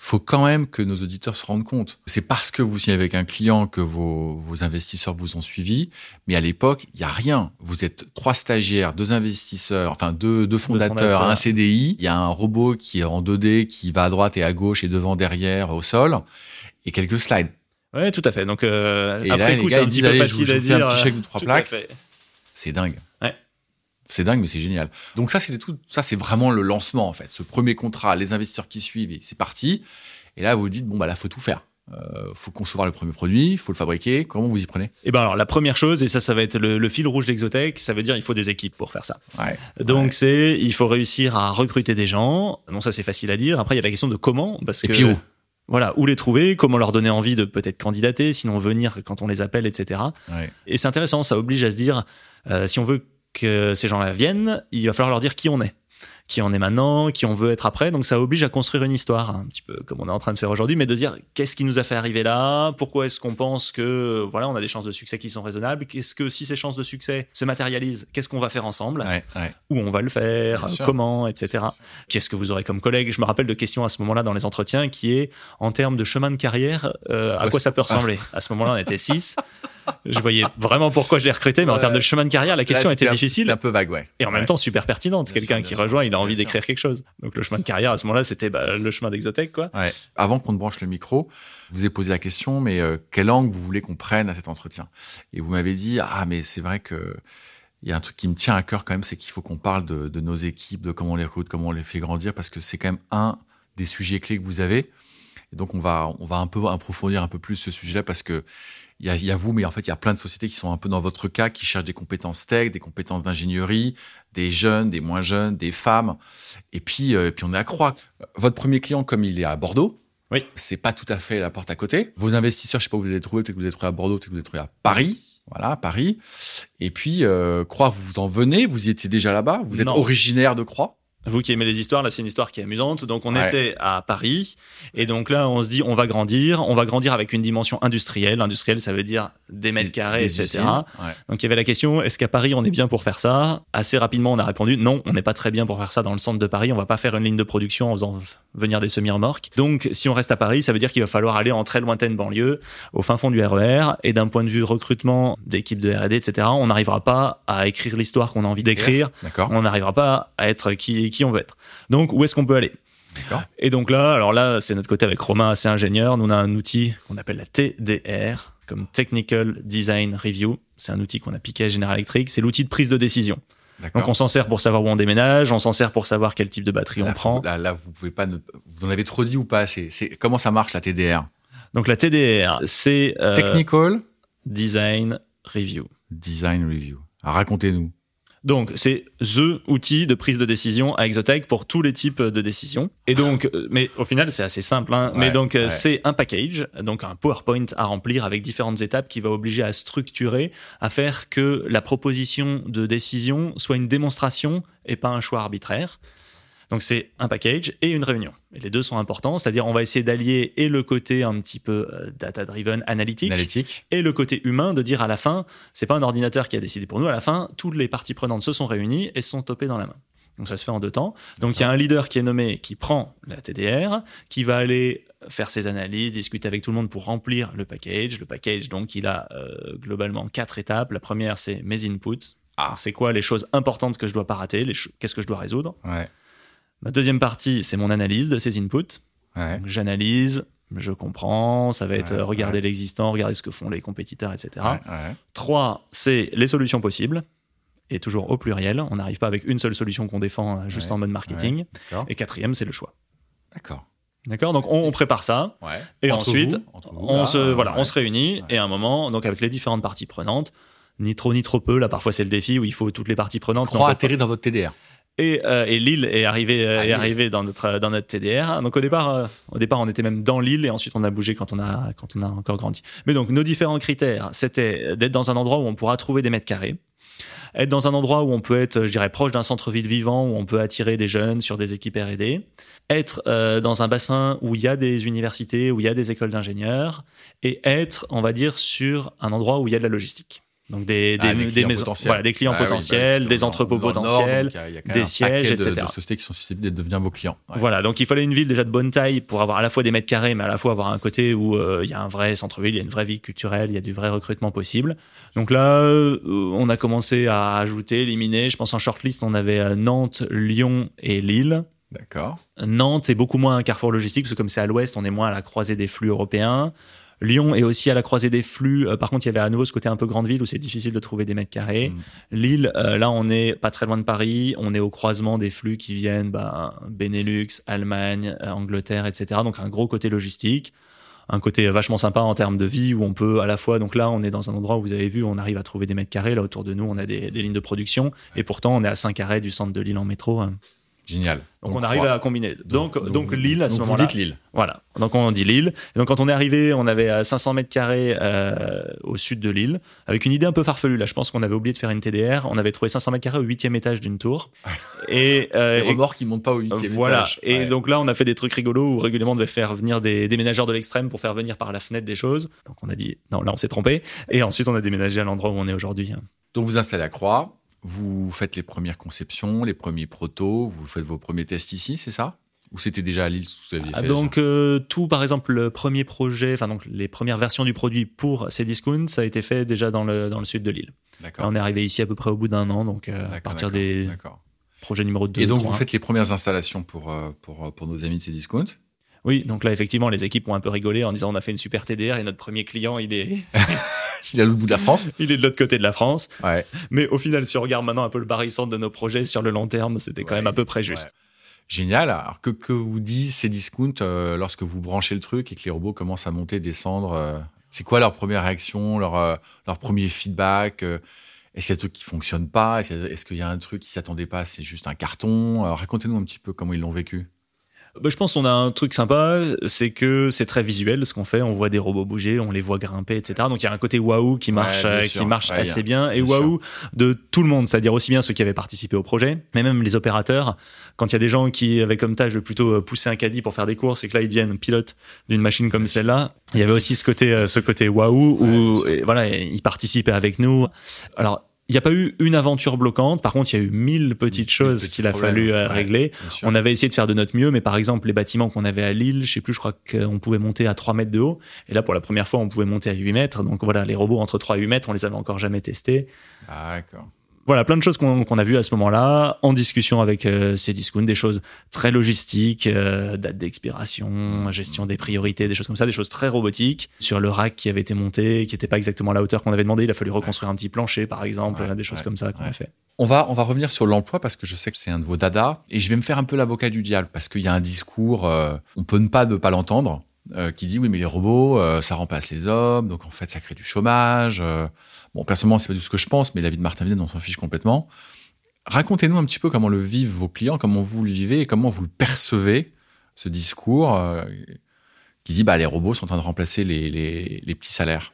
Faut quand même que nos auditeurs se rendent compte. C'est parce que vous signez avec un client que vos, vos investisseurs vous ont suivi. Mais à l'époque, il y a rien. Vous êtes trois stagiaires, deux investisseurs, enfin deux, deux fondateurs, fondateurs. un CDI. Il y a un robot qui est en 2D, qui va à droite et à gauche et devant, derrière, au sol. Et quelques slides. Ouais, tout à fait. Donc, euh, Et là, après les coup, c'est un petit peu je facile je à fais un dire. petit euh, chèque de trois plaques. C'est dingue. C'est dingue, mais c'est génial. Donc ça, c'est trucs- ça, c'est vraiment le lancement, en fait. Ce premier contrat, les investisseurs qui suivent, et c'est parti. Et là, vous vous dites, bon, bah là, faut tout faire. Euh, faut concevoir le premier produit, faut le fabriquer. Comment vous y prenez? Et ben alors, la première chose, et ça, ça va être le, le fil rouge d'Exotech, ça veut dire il faut des équipes pour faire ça. Ouais. Donc Ouais. c'est, il faut réussir à recruter des gens. Non, ça c'est facile à dire. Après, il y a la question de comment, parce Et que puis où? voilà, où les trouver, comment leur donner envie de peut-être candidater, sinon venir quand on les appelle, etc. Ouais. Et c'est intéressant, ça oblige à se dire, euh, si on veut que ces gens-là viennent, il va falloir leur dire qui on est. Qui on est maintenant, qui on veut être après. Donc ça oblige à construire une histoire, un petit peu comme on est en train de faire aujourd'hui, mais de dire qu'est-ce qui nous a fait arriver là, pourquoi est-ce qu'on pense que voilà on a des chances de succès qui sont raisonnables, qu'est-ce que si ces chances de succès se matérialisent, qu'est-ce qu'on va faire ensemble, Ouais, ouais. où on va le faire, Bien sûr. comment, etc. Qu'est-ce que vous aurez comme collègue? Je me rappelle de questions à ce moment-là dans les entretiens qui est en termes de chemin de carrière, euh, à quoi ça peut ressembler? À ce moment-là, on était six. (laughs) Je voyais vraiment pourquoi je l'ai recruté, mais en termes de chemin de carrière, la question Là, était c'était un- difficile un peu vague, ouais. et en même Ouais. temps super pertinente. Quelqu'un qui rejoint, il a envie d'écrire quelque chose. Donc le chemin de carrière à ce moment-là, c'était bah, le chemin d'Exotech, quoi. Ouais. Avant qu'on ne branche le micro, je vous ai posé la question, mais euh, quel angle vous voulez qu'on prenne à cet entretien? Et vous m'avez dit, ah, mais c'est vrai que il y a un truc qui me tient à cœur quand même, c'est qu'il faut qu'on parle de, de nos équipes, de comment on les recrute, comment on les fait grandir, parce que c'est quand même un des sujets clés que vous avez. Et donc on va, on va un peu approfondir un peu plus ce sujet-là, parce que il y a, il y a vous, mais en fait, il y a plein de sociétés qui sont un peu dans votre cas, qui cherchent des compétences tech, des compétences d'ingénierie, des jeunes, des moins jeunes, des femmes. Et puis, euh, et puis on est à Croix. Votre premier client, comme il est à Bordeaux, Oui. c'est pas tout à fait la porte à côté. Vos investisseurs, je sais pas où vous les trouvés, peut-être que vous les trouvés à Bordeaux, peut-être que vous les trouvés à Paris. Voilà, à Paris. Et puis, euh, Croix, vous en venez, vous y étiez déjà là-bas, vous êtes Non. originaire de Croix. Vous qui aimez les histoires, là c'est une histoire qui est amusante. Donc on Ouais. était à Paris et donc là on se dit on va grandir, on va grandir avec une dimension industrielle. Industrielle ça veut dire des mètres carrés, Des etc. Ouais. Donc il y avait la question est-ce qu'à Paris on est bien pour faire ça? Assez rapidement on a répondu non, on n'est pas très bien pour faire ça dans le centre de Paris. On va pas faire une ligne de production en faisant venir des semi-remorques. Donc si on reste à Paris, ça veut dire qu'il va falloir aller en très lointaine banlieue, au fin fond du RER. Et d'un point de vue recrutement d'équipe de R&D, etc. On n'arrivera pas à écrire l'histoire qu'on a envie d'écrire. On n'arrivera pas à être qui qui on veut être. Donc où est-ce qu'on peut aller? Et donc là, alors là, c'est notre côté avec Romain assez ingénieur. Nous, on a un outil qu'on appelle la TDR, comme Technical Design Review. C'est un outil qu'on a piqué à General Electric. C'est l'outil de prise de décision. Donc on s'en sert pour savoir où on déménage, on s'en sert pour savoir quel type de batterie on prend. Là, là, vous pouvez pas. ne- Vous en avez trop dit ou pas? Assez C'est comment ça marche la TDR Donc la TDR, c'est euh, Technical Design Review. Design Review. Racontez-nous. Donc, c'est THE outil de prise de décision à Exotech pour tous les types de décisions. Et donc, euh, mais au final, c'est assez simple. Hein. mais donc, euh, ouais. c'est un package, donc un PowerPoint à remplir avec différentes étapes qui va obliger à structurer, à faire que la proposition de décision soit une démonstration et pas un choix arbitraire. Donc c'est un package et une réunion. Et les deux sont importants, c'est-à-dire on va essayer d'allier et le côté un petit peu euh, data-driven, analytique, Analytique. et le côté humain de dire à la fin, c'est pas un ordinateur qui a décidé pour nous, à la fin, toutes les parties prenantes se sont réunies et sont topées dans la main. Donc ça se fait en deux temps. Donc il y a un leader qui est nommé, qui prend la TDR, qui va aller faire ses analyses, discuter avec tout le monde pour remplir le package. Le package, donc, il a euh, globalement quatre étapes. La première, c'est mes inputs. Ah. C'est quoi les choses importantes que je dois pas rater Qu'est-ce que je dois résoudre? Ouais. Ma deuxième partie, c'est mon analyse de ces inputs. Ouais. J'analyse, je comprends, ça va être Ouais, euh, regarder ouais. l'existant, regarder ce que font les compétiteurs, etc. Trois, c'est les solutions possibles, et toujours au pluriel. On n'arrive pas avec une seule solution qu'on défend euh, juste en mode marketing. Et quatrième, c'est le choix. D'accord. D'accord? Donc on, on prépare ça, et Entre ensuite, vous, entre vous, on là, se euh, voilà, on se réunit, et à un moment, donc avec les différentes parties prenantes, ni trop ni trop peu. Là, parfois, c'est le défi où il faut toutes les parties prenantes. Croix atterrir dans votre TDR. Et, euh, et Lille est arrivé, euh, est arrivé dans notre dans notre TDR. Donc au départ, euh, au départ, on était même dans Lille et ensuite on a bougé quand on a quand on a encore grandi. Mais donc nos différents critères, c'était d'être dans un endroit où on pourra trouver des mètres carrés, être dans un endroit où on peut être, je dirais, proche d'un centre-ville vivant où on peut attirer des jeunes sur des équipes R&D, être euh, dans un bassin où il y a des universités, où il y a des écoles d'ingénieurs, et être, on va dire, sur un endroit où il y a de la logistique. Donc des, Ah, des, des clients maisons, potentiels. voilà, des clients Ah oui, potentiels, bah, des entrepôts Nord, potentiels, y a- y des sièges, de, etc. de sociétés qui sont susceptibles de devenir vos clients. Ouais. Voilà, donc il fallait une ville déjà de bonne taille pour avoir à la fois des mètres carrés, mais à la fois avoir un côté où euh, il y a un vrai centre-ville, il y a une vraie vie culturelle, il y a du vrai recrutement possible. Donc là, euh, on a commencé à ajouter, éliminer. Je pense en shortlist, on avait euh, Nantes, Lyon et Lille. D'accord. Nantes est beaucoup moins un carrefour logistique, parce que comme c'est à l'ouest, on est moins à la croisée des flux européens. Lyon est aussi à la croisée des flux. Euh, par contre, il y avait à nouveau ce côté un peu grande ville où c'est difficile de trouver des mètres carrés. Mm. Lille, euh, là, on est pas très loin de Paris. On est au croisement des flux qui viennent bah, Benelux, Allemagne, euh, Angleterre, etc. Donc un gros côté logistique. Un côté vachement sympa en termes de vie où on peut à la fois, donc là on est dans un endroit où vous avez vu, on arrive à trouver des mètres carrés, là autour de nous on a des, des lignes de production et pourtant on est à 5 arrêts du centre de Lille en métro. Génial. Donc, on arrive à combiner. Donc, donc, vous- Lille à ce donc moment-là. Vous dites Lille. Voilà. Donc on dit Lille. Et donc quand on est arrivé, on avait euh, 500 mètres carrés euh, au sud de Lille, avec une idée un peu farfelue. Là, je pense qu'on avait oublié de faire une TDR. On avait trouvé 500 mètres carrés au huitième étage d'une tour. (laughs) et, euh, Les et- remorques qui montent pas au huitième voilà. étage. Et Ouais. donc là, on a fait des trucs rigolos où régulièrement on devait faire venir des déménageurs de l'extrême pour faire venir par la fenêtre des choses. Donc on a dit non, là on s'est trompé. Et ensuite on a déménagé à l'endroit où on est aujourd'hui. Donc vous installez à Croix, vous faites les premières conceptions, les premiers protos, vous faites vos premiers tests ici, c'est ça? Ou c'était déjà à Lille vous aviez Ah, fait donc euh, tout, par exemple, le premier projet, enfin donc les premières versions du produit pour Cdiscount, ça a été fait déjà dans le dans le sud de déjà D'accord. On est arrivé ici à peu près au bout d'un an, donc euh, à partir des projets numéro 2. Et donc vous faites les premières installations pour, euh, pour, pour nos amis de Cdiscount. Oui, donc là effectivement les équipes ont un peu rigolé en disant on a fait une super TDR et notre premier client il est (laughs) Il est à l'autre bout de la France. il est de l'autre côté de la France. Ouais. Mais au final, si on regarde maintenant un peu le barycentre de nos projets sur le long terme, c'était quand Ouais, même à peu près juste. ouais. Génial. Alors que, que vous dit Cdiscount euh, lorsque vous branchez le truc et que les robots commencent à monter, descendre euh, C'est quoi leur première réaction, leur, euh, leur premier feedback Est-ce qu'il y a des trucs qui fonctionnent pas? Est-ce qu'il y a- un truc qui s'attendait pas? C'est juste un carton Racontez-nous un petit peu comment ils l'ont vécu. Bah, je pense qu'on a un truc sympa, c'est que c'est très visuel ce qu'on fait. On voit des robots bouger, on les voit grimper, etc. Donc il y a un côté waouh qui marche, euh, qui marche Ouais, assez bien, et waouh de tout le monde, c'est-à-dire aussi bien ceux qui avaient participé au projet, mais même les opérateurs. Quand il y a des gens qui avaient comme tâche de plutôt euh, pousser un caddie pour faire des courses, et que là ils deviennent pilotes d'une machine comme celle-là, il y avait aussi ce côté, euh, ce côté waouh où et voilà, ils participaient avec nous. Alors il n'y a pas eu une aventure bloquante. Par contre, il y a eu mille petites choses petits qu'il a fallu euh, ouais. régler. On avait essayé de faire de notre mieux, mais par exemple, les bâtiments qu'on avait à Lille, je sais plus, je crois qu'on pouvait monter à 3 mètres de haut. Et là, pour la première fois, on pouvait monter à 8 mètres. Donc voilà, les robots entre 3 et 8 mètres, on les avait encore jamais testés. D'accord. Voilà, plein de choses qu'on a vues à ce moment-là, en discussion avec euh, Cdiscount, des choses très logistiques, euh, date d'expiration, gestion des priorités, des choses comme ça, des choses très robotiques. Sur le rack qui avait été monté, qui n'était pas exactement à la hauteur qu'on avait demandé, il a fallu reconstruire un petit plancher, par exemple, Ouais, des choses ouais, comme ça qu'on ouais. a fait. On va, on va revenir sur l'emploi parce que je sais que c'est un de vos dadas et je vais me faire un peu l'avocat du diable parce qu'il y a un discours, euh, on peut ne pas ne pas l'entendre, euh, qui dit oui mais les robots, euh, ça remplace les hommes, donc en fait ça crée du chômage. Bon personnellement c'est pas du tout ce que je pense, mais la vie de Martin Vinet on s'en fiche complètement. Racontez-nous un petit peu comment le vivent vos clients, comment vous le vivez et comment vous le percevez ce discours euh, qui dit bah les robots sont en train de remplacer les petits salaires.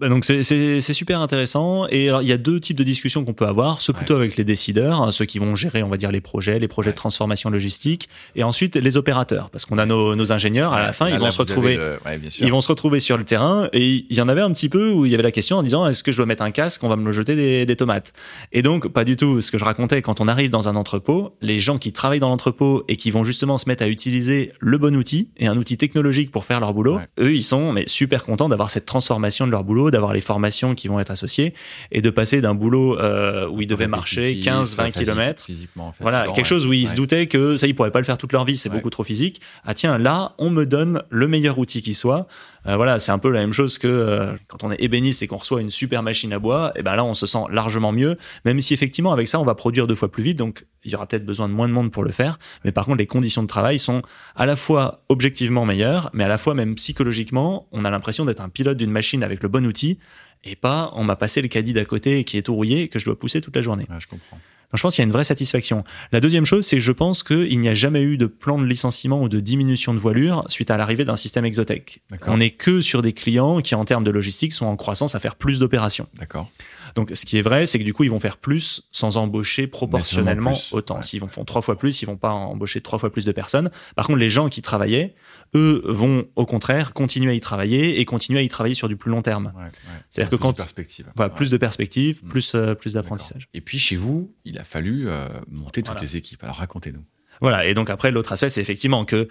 Bah, donc c'est- super intéressant. Et alors il y a deux types de discussions qu'on peut avoir. Ceux plutôt avec les décideurs hein, ceux qui vont gérer on va dire les projets les projets de transformation logistique. Et ensuite les opérateurs. Parce qu'on a nos, nos ingénieurs. À la fin Là, ils vont là, se retrouver le- ouais, ils vont se retrouver sur le terrain. Et il y en avait un petit peu où il y avait la question en disant est-ce que je dois mettre un casque? On va me le jeter des, des tomates. Et donc pas du tout. Ce que je racontais quand on arrive dans un entrepôt les gens qui travaillent dans l'entrepôt et qui vont justement se mettre à utiliser le bon outil et un outil technologique pour faire leur boulot eux ils sont mais super contents d'avoir cette transformation de leur boulot d'avoir les formations qui vont être associées et de passer d'un boulot euh, où ils devaient marcher Répétitif, 15 20 physique- kilomètres physiquement, voilà, quelque chose où ils se doutaient que ça, ils pourraient pas le faire toute leur vie, c'est Ouais. beaucoup trop physique. Ah tiens, là, on me donne le meilleur outil qui soit. Euh, voilà, c'est un peu la même chose que euh, quand on est ébéniste et qu'on reçoit une super machine à bois. Et ben là, on se sent largement mieux, même si effectivement avec ça, on va produire deux fois plus vite, donc il y aura peut-être besoin de moins de monde pour le faire. Mais par contre, les conditions de travail sont à la fois objectivement meilleures, mais à la fois même psychologiquement, on a l'impression d'être un pilote d'une machine avec le bon outil et pas on m'a passé le caddie d'à côté qui est tout rouillé et que je dois pousser toute la journée. Je comprends. Donc je pense qu'il y a une vraie satisfaction. La deuxième chose, c'est que je pense qu'il n'y a jamais eu de plan de licenciement ou de diminution de voilure suite à l'arrivée d'un système exotech. On n'est que sur des clients qui, en termes de logistique, sont en croissance à faire plus d'opérations. D'accord. Donc, ce qui est vrai, c'est que du coup, ils vont faire plus sans embaucher proportionnellement autant. Ouais. S'ils vont font trois fois plus, ils vont pas embaucher trois fois plus de personnes. Par contre, les gens qui travaillaient, eux, vont au contraire continuer à y travailler et continuer à y travailler sur du plus long terme. Ouais, ouais. C'est-à-dire Plus que quand- de perspective. Voilà, Ouais. plus de perspectives, Mm. plus euh, plus d'apprentissage. Et puis chez vous, il a fallu euh, monter toutes Voilà. les équipes. Alors racontez-nous. Voilà. Et donc après, l'autre aspect, c'est effectivement que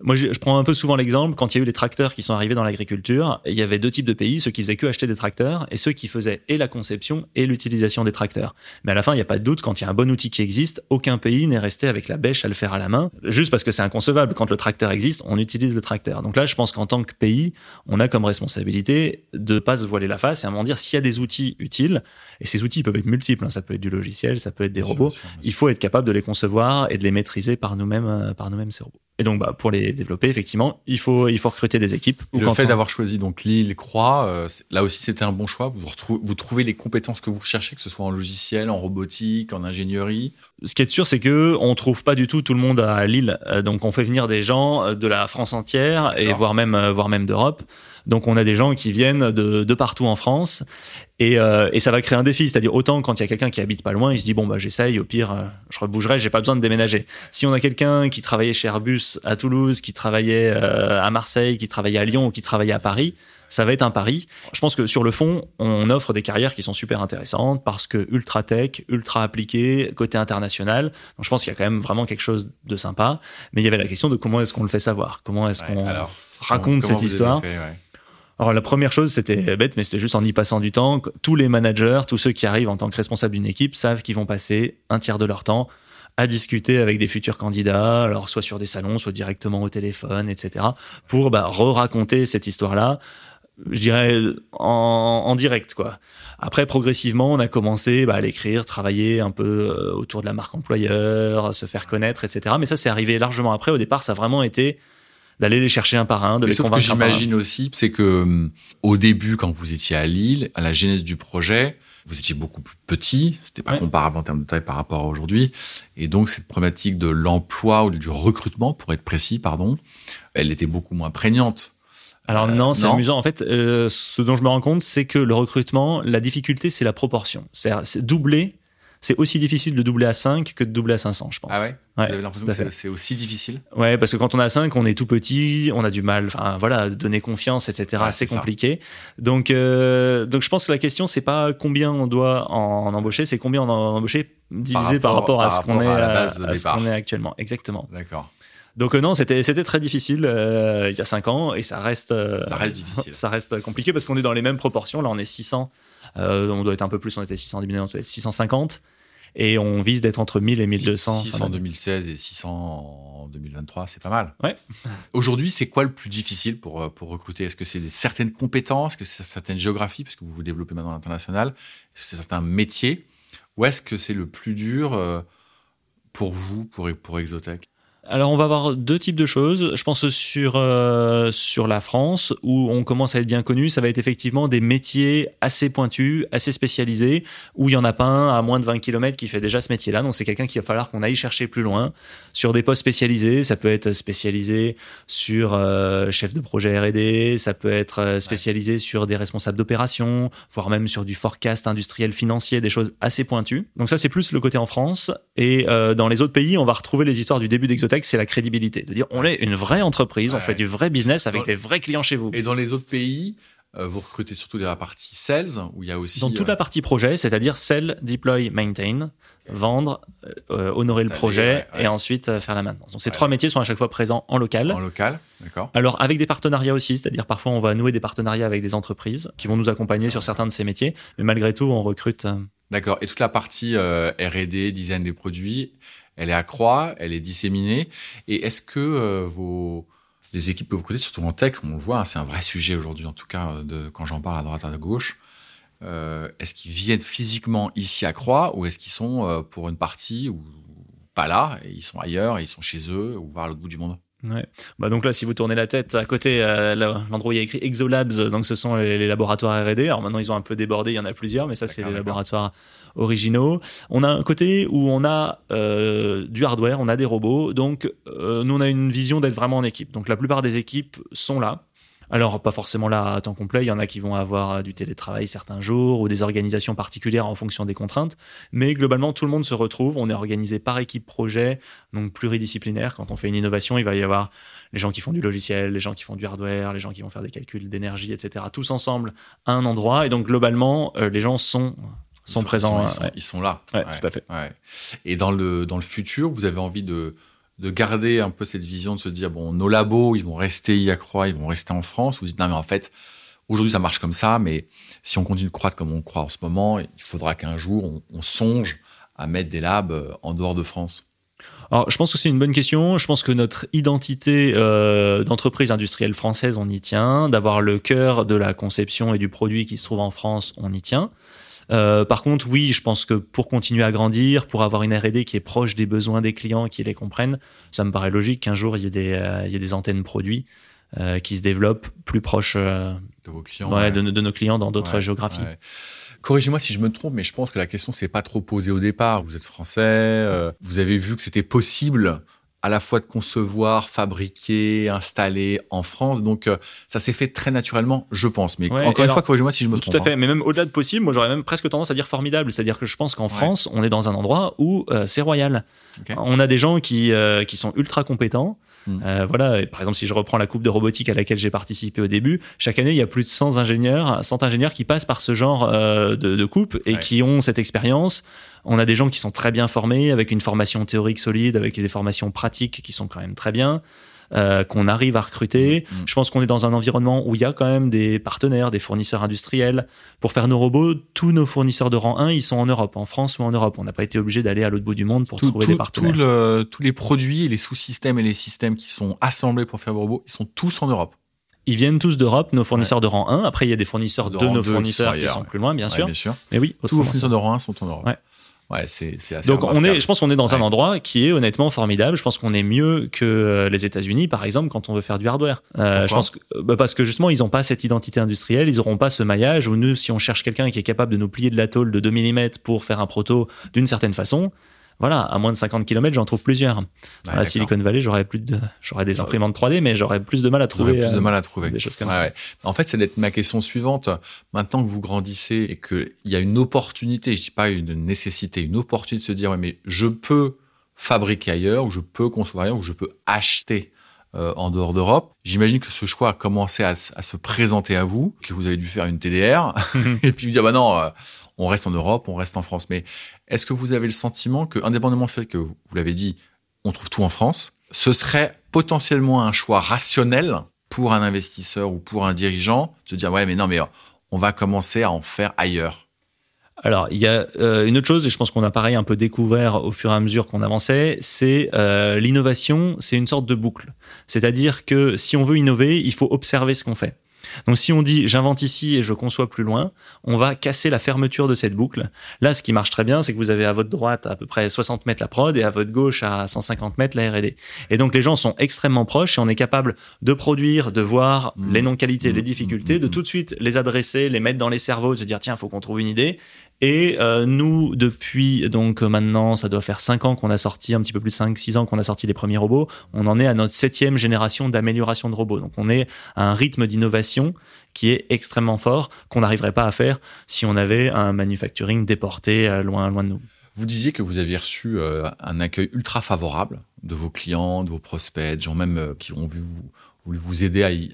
moi, je, je prends un peu souvent l'exemple quand il y a eu les tracteurs qui sont arrivés dans l'agriculture. Il y avait deux types de pays ceux qui faisaient que acheter des tracteurs et ceux qui faisaient et la conception et l'utilisation des tracteurs. Mais à la fin, il n'y a pas de doute quand il y a un bon outil qui existe, aucun pays n'est resté avec la bêche à le faire à la main, juste parce que c'est inconcevable. Quand le tracteur existe, on utilise le tracteur. Donc là, je pense qu'en tant que pays, on a comme responsabilité de pas se voiler la face et à un moment dire s'il y a des outils utiles. Et ces outils peuvent être multiples. hein. Ça peut être du logiciel, ça peut être des sûr, robots sûr, il faut être capable de les concevoir et de les maîtriser par nous-mêmes, euh, par nous-mêmes ces robots. Et donc, bah, pour les développer, effectivement, il faut, il faut recruter des équipes. Ou Le fait on- d'avoir choisi donc Lille, Croix, euh, là aussi c'était un bon choix. Vous, vous trouvez les compétences que vous cherchez, que ce soit en logiciel, en robotique, en ingénierie? Ce qui est sûr, c'est que on trouve pas du tout tout le monde à Lille. Euh, donc, on fait venir des gens de la France entière et voire même, voire même d'Europe. Donc, on a des gens qui viennent de, de partout en France et, euh, et ça va créer un défi. C'est-à-dire autant quand il y a quelqu'un qui habite pas loin, il se dit bon bah j'essaye, au pire euh, je rebougerai, j'ai pas besoin de déménager. Si on a quelqu'un qui travaillait chez Airbus à Toulouse, qui travaillait euh, à Marseille, qui travaillait à Lyon ou qui travaillait à Paris, ça va être un pari. Je pense que sur le fond, on offre des carrières qui sont super intéressantes parce que ultra tech, ultra appliqué, côté international. Donc je pense qu'il y a quand même vraiment quelque chose de sympa. Mais il y avait la question de comment est-ce qu'on le fait savoir, comment est-ce Ouais, qu'on raconte cette histoire? fait, ouais. Alors la première chose, c'était bête, mais c'était juste en y passant du temps. Tous les managers, tous ceux qui arrivent en tant que responsables d'une équipe, savent qu'ils vont passer un tiers de leur temps à discuter avec des futurs candidats, alors soit sur des salons, soit directement au téléphone, etc., pour bah, re-raconter cette histoire-là, je dirais en, direct, quoi. Après, progressivement, on a commencé bah, à l'écrire, travailler un peu euh, autour de la marque employeur, se faire connaître, etc. Mais ça, c'est arrivé largement après. Au départ, ça a vraiment été d'aller les chercher un par un, de Mais les sauf que convaincre par un. j'imagine aussi, c'est que hum, au début, quand vous étiez à Lille, à la genèse du projet, vous étiez beaucoup plus petit, c'était pas Ouais. comparable en termes de taille par rapport à aujourd'hui, et donc cette problématique de l'emploi ou du recrutement, pour être précis, pardon, elle était beaucoup moins prégnante. Alors Euh, non, c'est amusant. En fait, euh, ce dont je me rends compte, c'est que le recrutement, la difficulté, c'est la proportion. C'est-à-dire, c'est doubler, c'est aussi difficile de doubler à 5 que de doubler à 500, je pense. Ah ouais, Vous avez l'impression que c'est- aussi difficile? Ouais, parce que quand on a 5, on est tout petit, on a du mal, enfin voilà, donner confiance, etc. C'est ça. compliqué. Donc, euh, donc je pense que la question, c'est pas combien on doit en embaucher, c'est combien on en embaucher divisé par rapport, rapport- à par ce qu'on est, à à- ce qu'on actuellement. Exactement. D'accord. Donc euh, non, c'était c'était très difficile euh, il y a 5 ans et ça reste Ça reste difficile. (laughs) ça reste compliqué parce qu'on est dans les mêmes proportions. Là, on est 600. Euh, on doit être un peu plus. On était 600 début d'année, on doit être 650. Et on vise d'être entre 1000 et 1200. 600 en 2016 et 600 en 2023, c'est pas mal. Ouais. Aujourd'hui, c'est quoi le plus difficile pour, euh, pour recruter? Est-ce que c'est certaines compétences? Est-ce que c'est certaines géographies? Parce que vous vous développez maintenant à l'international. Est-ce que c'est certains métiers? Ou est-ce que c'est le plus dur euh, pour vous, pour, pour Exotech? Alors, on va avoir deux types de choses. Je pense sur, euh, sur la France, où on commence à être bien connu, ça va être effectivement des métiers assez pointus, assez spécialisés, où il y en a pas un à moins de 20 km qui fait déjà ce métier-là. Donc, c'est quelqu'un qu'il va falloir qu'on aille chercher plus loin. Sur des postes spécialisés, ça peut être spécialisé sur euh, chef de projet R&D, ça peut être euh, spécialisé sur des responsables d'opération, voire même sur du forecast industriel financier, des choses assez pointues. Donc ça, c'est plus le côté en France. Et euh, dans les autres pays, on va retrouver les histoires du début d'Exotech, c'est la crédibilité. De dire, on est une vraie entreprise, on fait du vrai business avec Dans- des vrais clients chez vous. Et dans les autres pays, euh, vous recrutez surtout la partie sales, où il y a aussi. Dans toute euh, la partie projet, c'est-à-dire sell, deploy, maintain, vendre, euh, honorer le projet ouais, ouais. et ensuite euh, faire la maintenance. Donc ces Ouais. trois métiers sont à chaque fois présents en local. en local, d'accord Alors avec des partenariats aussi, c'est-à-dire parfois on va nouer des partenariats avec des entreprises qui vont nous accompagner sur certains de ces métiers, mais malgré tout on recrute. euh, D'accord. Et toute la partie euh, R&D, design des produits, elle est à croix, elle est disséminée. Et est-ce que euh, vos les équipes que vous recrutez, surtout en tech, on le voit, hein, c'est un vrai sujet aujourd'hui, en tout cas, euh, quand j'en parle à droite à gauche. euh, est-ce qu'ils viennent physiquement ici à Croix ou est-ce qu'ils sont pour une partie ou pas là et ils sont ailleurs et ils sont chez eux ou voir l'autre bout du monde? Ouais. Bah donc là, si vous tournez la tête à côté, euh, l'endroit où il y a écrit Exolabs, donc ce sont les, laboratoires R&D. Alors maintenant, ils ont un peu débordé, il y en a plusieurs, mais ça, c'est les laboratoires originaux. On a un côté où on a euh, du hardware, on a des robots. Donc euh, nous, on a une vision d'être vraiment en équipe. Donc la plupart des équipes sont là. Alors, pas forcément là à temps complet, il y en a qui vont avoir du télétravail certains jours ou des organisations particulières en fonction des contraintes, mais globalement, tout le monde se retrouve, on est organisé par équipe projet, donc pluridisciplinaire. Quand on fait une innovation, il va y avoir les gens qui font du logiciel, les gens qui font du hardware, les gens qui vont faire des calculs d'énergie, etc., tous ensemble à un endroit, et donc globalement, euh, les gens sont sont, présents. Ils sont, là. Ouais, tout à fait. Et dans le, dans le futur, vous avez envie de, de garder un peu cette vision de se dire bon nos labos ils vont rester ils vont rester en France vous dites non mais en fait aujourd'hui ça marche comme ça mais si on continue de croître comme on croit en ce moment il faudra qu'un jour on, songe à mettre des labs euh, en dehors de France alors, je pense que c'est une bonne question. Je pense que notre identité euh, d'entreprise industrielle française, on y tient. D'avoir le cœur de la conception et du produit qui se trouve en France, on y tient. Euh, par contre, oui, je pense que pour continuer à grandir, pour avoir une R&D qui est proche des besoins des clients, qui les comprennent, ça me paraît logique qu'un jour il y ait des, euh, il y ait des antennes produits euh, qui se développent plus proches de vos clients, ouais, De, de, nos clients dans d'autres géographies. Corrigez-moi si je me trompe, mais je pense que la question s'est pas trop posée au départ. Vous êtes français, vous avez vu que c'était possible à la fois de concevoir, fabriquer, installer en France. Donc, euh, ça s'est fait très naturellement, je pense. Mais encore une fois, corrigez-moi si je me trompe. Tout à fait. Hein. Mais même au-delà de possible, moi, j'aurais même presque tendance à dire formidable. C'est-à-dire que je pense qu'en France, on est dans un endroit où euh, c'est royal. On a des gens qui, euh, qui sont ultra compétents. Hmm. voilà, par exemple, si je reprends la coupe de robotique à laquelle j'ai participé au début, chaque année, il y a plus de 100 ingénieurs, 100 ingénieurs qui passent par ce genre de, de, coupe et qui ont cette expérience on a des gens qui sont très bien formés, avec une formation théorique solide, avec des formations pratiques qui sont quand même très bien. Euh, qu'on arrive à recruter. Mm, mm. Je pense qu'on est dans un environnement où il y a quand même des partenaires, des fournisseurs industriels. Pour faire nos robots, tous nos fournisseurs de rang 1, ils sont en Europe, en France ou en Europe. On n'a pas été obligé d'aller à l'autre bout du monde pour trouver des partenaires. tous les produits et les sous-systèmes et les systèmes qui sont assemblés pour faire vos robots, ils sont tous en Europe. Ils viennent tous d'Europe, nos fournisseurs de rang 1. Après, il y a des fournisseurs de, nos fournisseurs qui sont, plus loin, bien sûr. Mais oui, tous vos fournisseurs de rang 1 sont en Europe. Ouais, c'est assez Donc on est, je pense qu'on est dans un endroit qui est honnêtement formidable. Je pense qu'on est mieux que euh, les États-Unis, par exemple, quand on veut faire du hardware. Euh, je pense que, bah parce que justement, ils n'ont pas cette identité industrielle, ils n'auront pas ce maillage. Où nous, si on cherche quelqu'un qui est capable de nous plier de la tôle de 2 mm pour faire un proto d'une certaine façon, voilà, à moins de 50 km, j'en trouve plusieurs. à Silicon Valley, j'aurais plus de, j'aurais des imprimantes 3D, mais j'aurais plus de mal à trouver. plus de mal à trouver. Des choses comme ça. En fait, c'est d'être ma question suivante. Maintenant que vous grandissez et qu'il y a une opportunité, je dis pas une nécessité, une opportunité de se dire, ouais, mais je peux fabriquer ailleurs, ou je peux concevoir ailleurs, ou je peux acheter euh, en dehors d'Europe. J'imagine que ce choix a commencé à, se présenter à vous, que vous avez dû faire une TDR, (laughs) et puis vous dire, bah non, euh, on reste en Europe, on reste en France. Mais est-ce que vous avez le sentiment que, indépendamment du fait que vous, l'avez dit, on trouve tout en France, ce serait potentiellement un choix rationnel pour un investisseur ou pour un dirigeant de dire ouais mais non mais on va commencer à en faire ailleurs? Alors, il y a euh, une autre chose, et je pense qu'on a pareil un peu découvert au fur et à mesure qu'on avançait, c'est euh, l'innovation, c'est une sorte de boucle. C'est-à-dire que si on veut innover, il faut observer ce qu'on fait. Donc si on dit j'invente ici et je conçois plus loin, on va casser la fermeture de cette boucle. Là, ce qui marche très bien, c'est que vous avez à votre droite à peu près 60 mètres la prod et à votre gauche à 150 mètres la R&D. Et donc les gens sont extrêmement proches et on est capable de produire, de voir mmh. les non-qualités, les mmh. difficultés, de mmh. tout de suite les adresser, les mettre dans les cerveaux, de se dire tiens, faut qu'on trouve une idée et euh, nous, depuis donc maintenant, ça doit faire 5 ans qu'on a sorti, un petit peu plus de 5, 6 ans qu'on a sorti les premiers robots, on en est à notre septième génération d'amélioration de robots. Donc on est à un rythme d'innovation qui est extrêmement fort, qu'on n'arriverait pas à faire si on avait un manufacturing déporté euh, loin, loin de nous. Vous disiez que vous aviez reçu euh, un accueil ultra favorable de vos clients, de vos prospects, de gens même qui ont voulu vous aider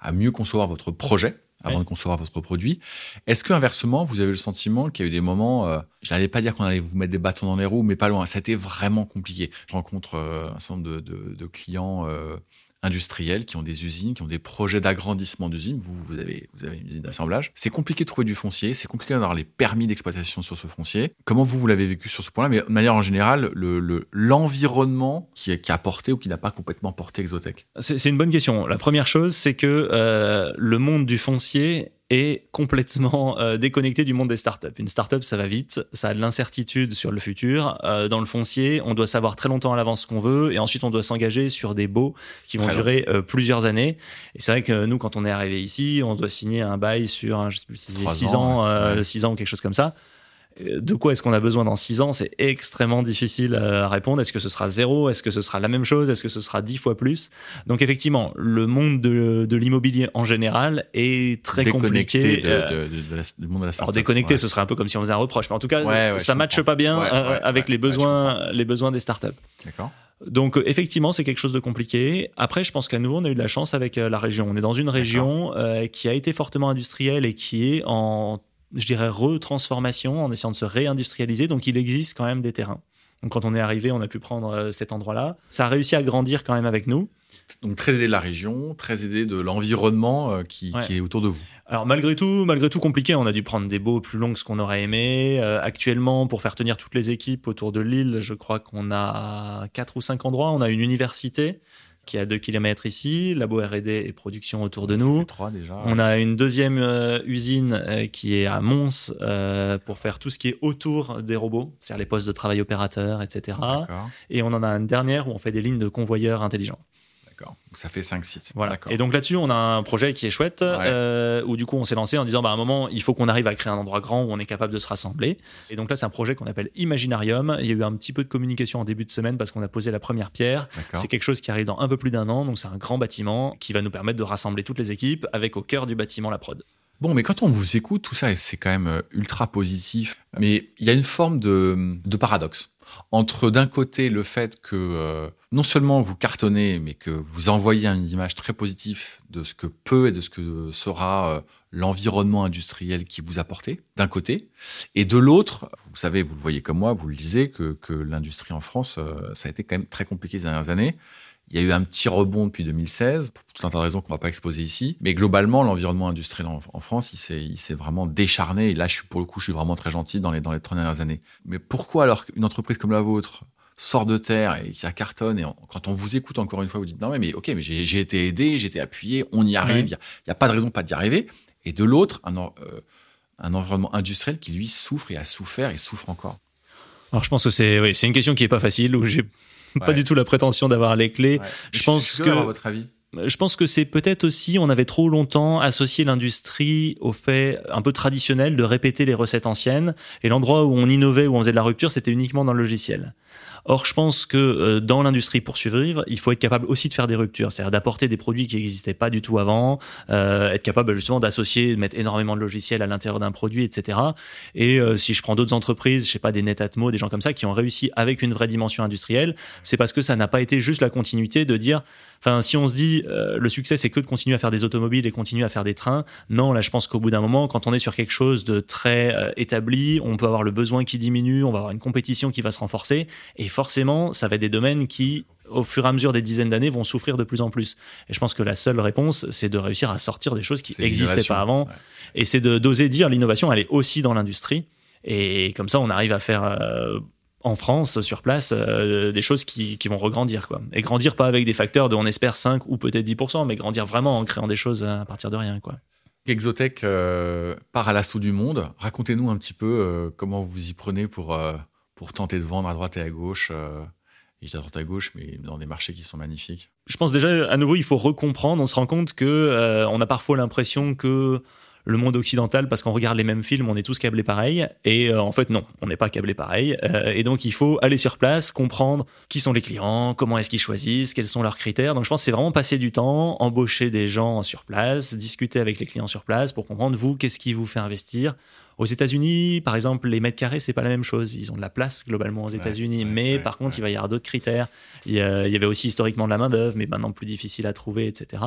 à mieux concevoir votre projet avant de concevoir votre produit. Est-ce que inversement, vous avez le sentiment qu'il y a eu des moments, euh, je n'allais pas dire qu'on allait vous mettre des bâtons dans les roues, mais pas loin. Ça a été vraiment compliqué. Je rencontre euh, un certain nombre de, de, clients euh, industriels qui ont des usines, qui ont des projets d'agrandissement d'usines. Vous, vous avez, vous avez une usine d'assemblage. C'est compliqué de trouver du foncier, c'est compliqué d'avoir les permis d'exploitation sur ce foncier. Comment vous, vous l'avez vécu sur ce point-là? Mais de manière en général, l'environnement le, qui, qui a porté ou qui n'a pas complètement porté Exotech? C'est une bonne question. La première chose, c'est que euh, le monde du foncier est complètement euh, déconnecté du monde des startups. Une startup, ça va vite, ça a de l'incertitude sur le futur. Euh, dans le foncier, on doit savoir très longtemps à l'avance ce qu'on veut et ensuite on doit s'engager sur des baux qui vont Très durer euh, plusieurs années. Et c'est vrai que nous, quand on est arrivé ici, on doit signer un bail sur, un, je sais plus si c'est Trois 6 ans, ans, euh, ouais. six ans ou quelque chose comme ça. Euh, De quoi est-ce qu'on a besoin dans 6 ans? C'est extrêmement difficile à répondre. Est-ce que ce sera zéro? Est-ce que ce sera la même chose? Est-ce que ce sera dix fois plus? Donc effectivement, le monde de, de l'immobilier en général est très Déconnecté compliqué. de- euh, de- de- de la- du monde de la alors startup. déconnecté, Ouais. ce serait un peu comme si on faisait un reproche, mais en tout cas, Ouais, ouais, ça matche pas bien euh, avec les besoins, les besoins des startups. D'accord. Donc euh, effectivement, c'est quelque chose de compliqué. Après, je pense qu'à nouveau, on a eu de la chance avec euh, la région. On est dans une région euh, qui a été fortement industrielle et qui est en, je dirais, retransformation, en essayant de se réindustrialiser. Donc il existe quand même des terrains. Donc quand on est arrivé, on a pu prendre euh, cet endroit-là. Ça a réussi à grandir quand même avec nous. Donc très aidé de la région, très aidé de l'environnement euh, qui, Ouais. qui est autour de vous. Alors malgré tout, malgré tout compliqué, on a dû prendre des baux plus longs que ce qu'on aurait aimé. Euh, actuellement, pour faire tenir toutes les équipes autour de l'île, je crois qu'on a quatre ou cinq endroits. On a une université qui est à 2 km ici, labo R&D et production autour de nous. fait trois déjà. On a une deuxième euh, usine euh, qui est à Mons euh, pour faire tout ce qui est autour des robots, c'est-à-dire les postes de travail opérateurs, etc. Et on en a une dernière où on fait des lignes de convoyeurs intelligents. D'accord. Donc ça fait cinq sites. Voilà. D'accord. Et donc là-dessus, on a un projet qui est chouette, euh, où du coup, on s'est lancé en disant, bah, à un moment, il faut qu'on arrive à créer un endroit grand où on est capable de se rassembler. Et donc là, c'est un projet qu'on appelle Imaginarium. Il y a eu un petit peu de communication en début de semaine parce qu'on a posé la première pierre. C'est quelque chose qui arrive dans un peu plus d'un an. Donc c'est un grand bâtiment qui va nous permettre de rassembler toutes les équipes avec au cœur du bâtiment la prod. Bon, mais quand on vous écoute, tout ça, c'est quand même euh, ultra positif. Mais il y a une forme de, paradoxe entre d'un côté le fait que euh, non seulement vous cartonnez, mais que vous envoyez une image très positive de ce que peut et de ce que sera euh, l'environnement industriel qui vous apportez, d'un côté, et de l'autre, vous savez, vous le voyez comme moi, vous le disiez, que, l'industrie en France, ça a été quand même très compliqué ces dernières années. Il y a eu un petit rebond depuis 2016, pour tout un tas de raisons qu'on va pas exposer ici. Mais globalement, l'environnement industriel en, en France, il s'est, il s'est vraiment décharné. Et là, je suis, pour le coup, je suis vraiment très gentil dans les, dans les 30 dernières années. Mais pourquoi, alors qu'une entreprise comme la vôtre sort de terre et qui a cartonne, et on- quand on vous écoute encore une fois, vous dites, non, mais, mais ok, mais j'ai, j'ai été aidé, j'ai été appuyé, on y arrive, il Ouais. n'y a, pas de raison pas d'y arriver. Et de l'autre, un, euh, un environnement industriel qui, lui, souffre et a souffert et souffre encore. Alors je pense que c'est oui, c'est une question qui est pas facile où j'ai (laughs) pas du tout la prétention d'avoir les clés. Je pense suis que- curieux, à votre avis. Je pense que c'est peut-être aussi, on avait trop longtemps associé l'industrie au fait un peu traditionnel de répéter les recettes anciennes, et l'endroit où on innovait, où on faisait de la rupture, c'était uniquement dans le logiciel. Or, je pense que euh, dans l'industrie pour survivre, il faut être capable aussi de faire des ruptures, c'est-à-dire d'apporter des produits qui n'existaient pas du tout avant, euh, être capable justement d'associer, de mettre énormément de logiciels à l'intérieur d'un produit, etc. Et euh, si je prends d'autres entreprises, je sais pas des Netatmo, des gens comme ça qui ont réussi avec une vraie dimension industrielle, c'est parce que ça n'a pas été juste la continuité de dire Enfin, si on se dit euh, le succès c'est que de continuer à faire des automobiles et continuer à faire des trains, non, là je pense qu'au bout d'un moment, quand on est sur quelque chose de très euh, établi, on peut avoir le besoin qui diminue, on va avoir une compétition qui va se renforcer, et forcément, ça va être des domaines qui au fur et à mesure des dizaines d'années vont souffrir de plus en plus. Et je pense que la seule réponse, c'est de réussir à sortir des choses qui n'existaient pas avant, Ouais. et c'est d'oser dire l'innovation, elle est aussi dans l'industrie. Et comme ça, on arrive à faire euh, en France, sur place, euh, des choses qui, qui vont regrandir. Quoi. Et grandir pas avec des facteurs de, on espère, 5 ou peut-être 10%, mais grandir vraiment en créant des choses à partir de rien. Quoi. Exotech euh, part à l'assaut du monde. Racontez-nous un petit peu euh, comment vous y prenez pour, euh, pour tenter de vendre à droite et à gauche. euh, et à droite à gauche, mais dans des marchés qui sont magnifiques. Je pense déjà, à nouveau, il faut recomprendre. On se rend compte que euh, on a parfois l'impression que le monde occidental, parce qu'on regarde les mêmes films, on est tous câblés pareil. Et euh, en fait, non, on n'est pas câblés pareil. Euh, et donc, il faut aller sur place, comprendre qui sont les clients, comment est-ce qu'ils choisissent, quels sont leurs critères. Donc, je pense que c'est vraiment passer du temps, embaucher des gens sur place, discuter avec les clients sur place pour comprendre, vous, qu'est-ce qui vous fait investir. Aux États-Unis, par exemple, les mètres carrés, c'est pas la même chose. Ils ont de la place globalement aux États-Unis, ouais, mais ouais, par contre, ouais. il va y avoir d'autres critères. Il y, a- il y avait aussi historiquement de la main-d'œuvre, mais maintenant plus difficile à trouver, etc.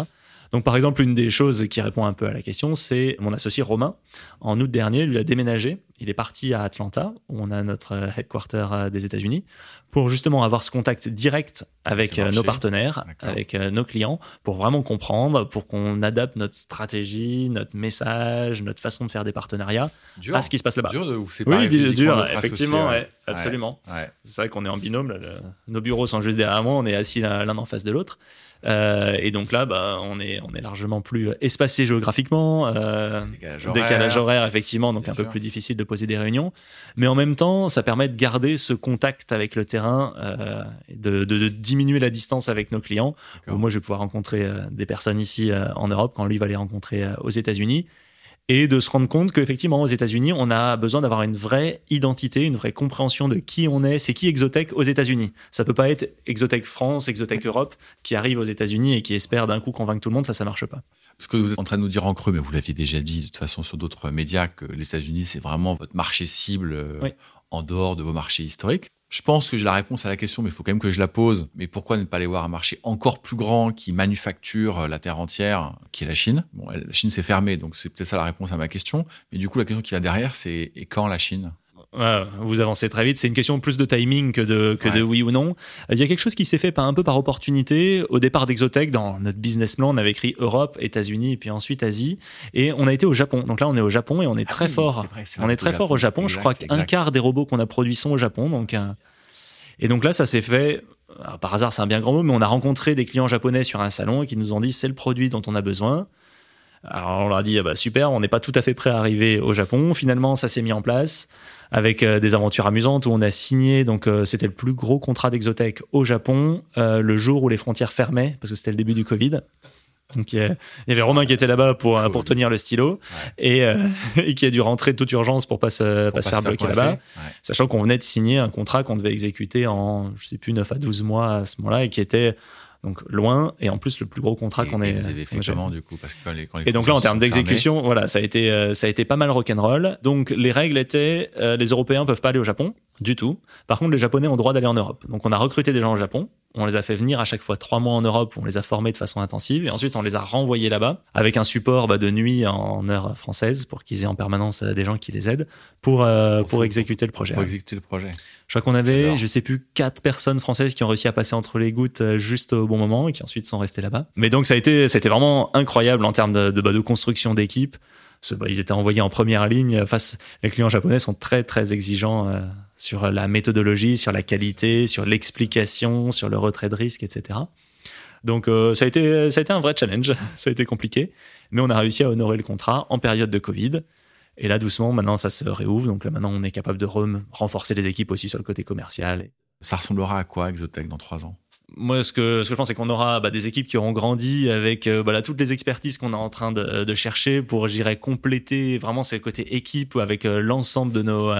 Donc, par exemple, une des choses qui répond un peu à la question, c'est mon associé Romain. En août dernier, lui a déménagé. Il est parti à Atlanta, où on a notre euh, headquarter euh, des États-Unis, pour justement avoir ce contact direct avec euh, nos partenaires, avec nos clients, pour vraiment comprendre, pour qu'on adapte notre stratégie, notre message, notre façon de faire des partenariats Dur, à ce qui se passe là-bas. dur de vous séparer Oui, dur, effectivement, associé, ouais, absolument. Ouais. C'est vrai qu'on est en binôme. là, le- nos bureaux sont juste derrière moi. On est assis l'un en face de l'autre. Euh, et donc là, bah, on est on est largement plus espacé géographiquement, euh, décalage, horaire. effectivement, donc un peu plus difficile de poser des réunions. Mais en même temps, ça permet de garder ce contact avec le terrain, euh, de, de, de, diminuer la distance avec nos clients. Moi, je vais pouvoir rencontrer euh, des personnes ici euh, en Europe quand lui va les rencontrer aux États-Unis et de se rendre compte qu'effectivement aux États-Unis, on a besoin d'avoir une vraie identité, une vraie compréhension de qui on est, c'est qui Exotech aux États-Unis? Ça peut pas être Exotech France, Exotech Europe qui arrive aux États-Unis et qui espère d'un coup convaincre tout le monde, ça ça marche pas. Ce que vous êtes en train de nous dire en creux, mais vous l'aviez déjà dit de toute façon sur d'autres médias que les États-Unis c'est vraiment votre marché cible euh, en dehors de vos marchés historiques. Je pense que j'ai la réponse à la question, mais il faut quand même que je la pose. Mais pourquoi ne pas aller voir un marché encore plus grand qui manufacture la terre entière, qui est la Chine? Bon, la Chine s'est fermée, donc c'est peut-être ça la réponse à ma question. Mais du coup, la question qui va derrière, c'est et quand la Chine? Vous avancez très vite. C'est une question plus de timing que de que de oui ou non. Il y a quelque chose qui s'est fait pas un peu par opportunité. Au départ d'Exotech, dans notre business plan, on avait écrit Europe, États-Unis et puis ensuite Asie. Et on a été au Japon. Donc là, on est au Japon et on est ah très fort. on est très fort au Japon. Je crois qu'un quart des robots qu'on a produits sont au Japon. Donc euh, et donc là, ça s'est fait. par hasard, c'est un bien grand mot, mais on a rencontré des clients japonais sur un salon qui nous ont dit c'est le produit dont on a besoin. Alors on leur a dit ah bah super, on n'est pas tout à fait prêt à arriver au Japon. Finalement, ça s'est mis en place avec euh, des aventures amusantes où on a signé. Donc euh, c'était le plus gros contrat d'Exotech au Japon euh, le jour où les frontières fermaient parce que c'était le début du Covid. Donc il y avait Romain qui était là-bas pour pour tenir le stylo et, (laughs) et, qui a dû rentrer de toute urgence pour pas se, pas se faire bloquer là-bas, sachant qu'on venait de signer un contrat qu'on devait exécuter en je sais plus 9 à 12 mois à ce moment-là et qui était donc loin et en plus le plus gros contrat qu'on ait. Vous avez fait comment du coup? Parce que quand les, Et donc là en termes d'exécution, voilà, ça a été euh, ça a été pas mal rock'n'roll. Donc les règles étaient euh, les Européens peuvent pas aller au Japon du tout. Par contre les Japonais ont le droit d'aller en Europe. Donc on a recruté des gens au Japon. On les a fait venir à chaque fois trois mois en Europe, où on les a formés de façon intensive, et ensuite on les a renvoyés là-bas avec un support bah, de nuit en heure française pour qu'ils aient en permanence euh, des gens qui les aident pour pour, pour exécuter le projet. Pour exécuter le projet. Je crois qu'on avait, je sais plus, quatre personnes françaises qui ont réussi à passer entre les gouttes euh, juste au bon moment et qui ensuite sont restées là-bas. Mais donc ça a été, vraiment incroyable en termes de, de, bah, de construction d'équipe. Bah, ils étaient envoyés en première ligne face. Les clients japonais sont très très exigeants euh, sur la méthodologie, sur la qualité, sur l'explication, sur le retrait de risque, etc. Donc euh, ça a été ça a été un vrai challenge. (laughs) ça a été compliqué, mais on a réussi à honorer le contrat en période de Covid. Et là, doucement, maintenant, ça se réouvre. Donc là, maintenant, on est capable de renforcer les équipes aussi sur le côté commercial. Ça ressemblera à quoi, Exotech, dans trois ans? Moi, ce que, ce que je pense, c'est qu'on aura bah, des équipes qui auront grandi avec euh, bah, toutes les expertises qu'on est en train de, de chercher pour, j'irais, compléter vraiment ce côté équipe avec euh, l'ensemble de nos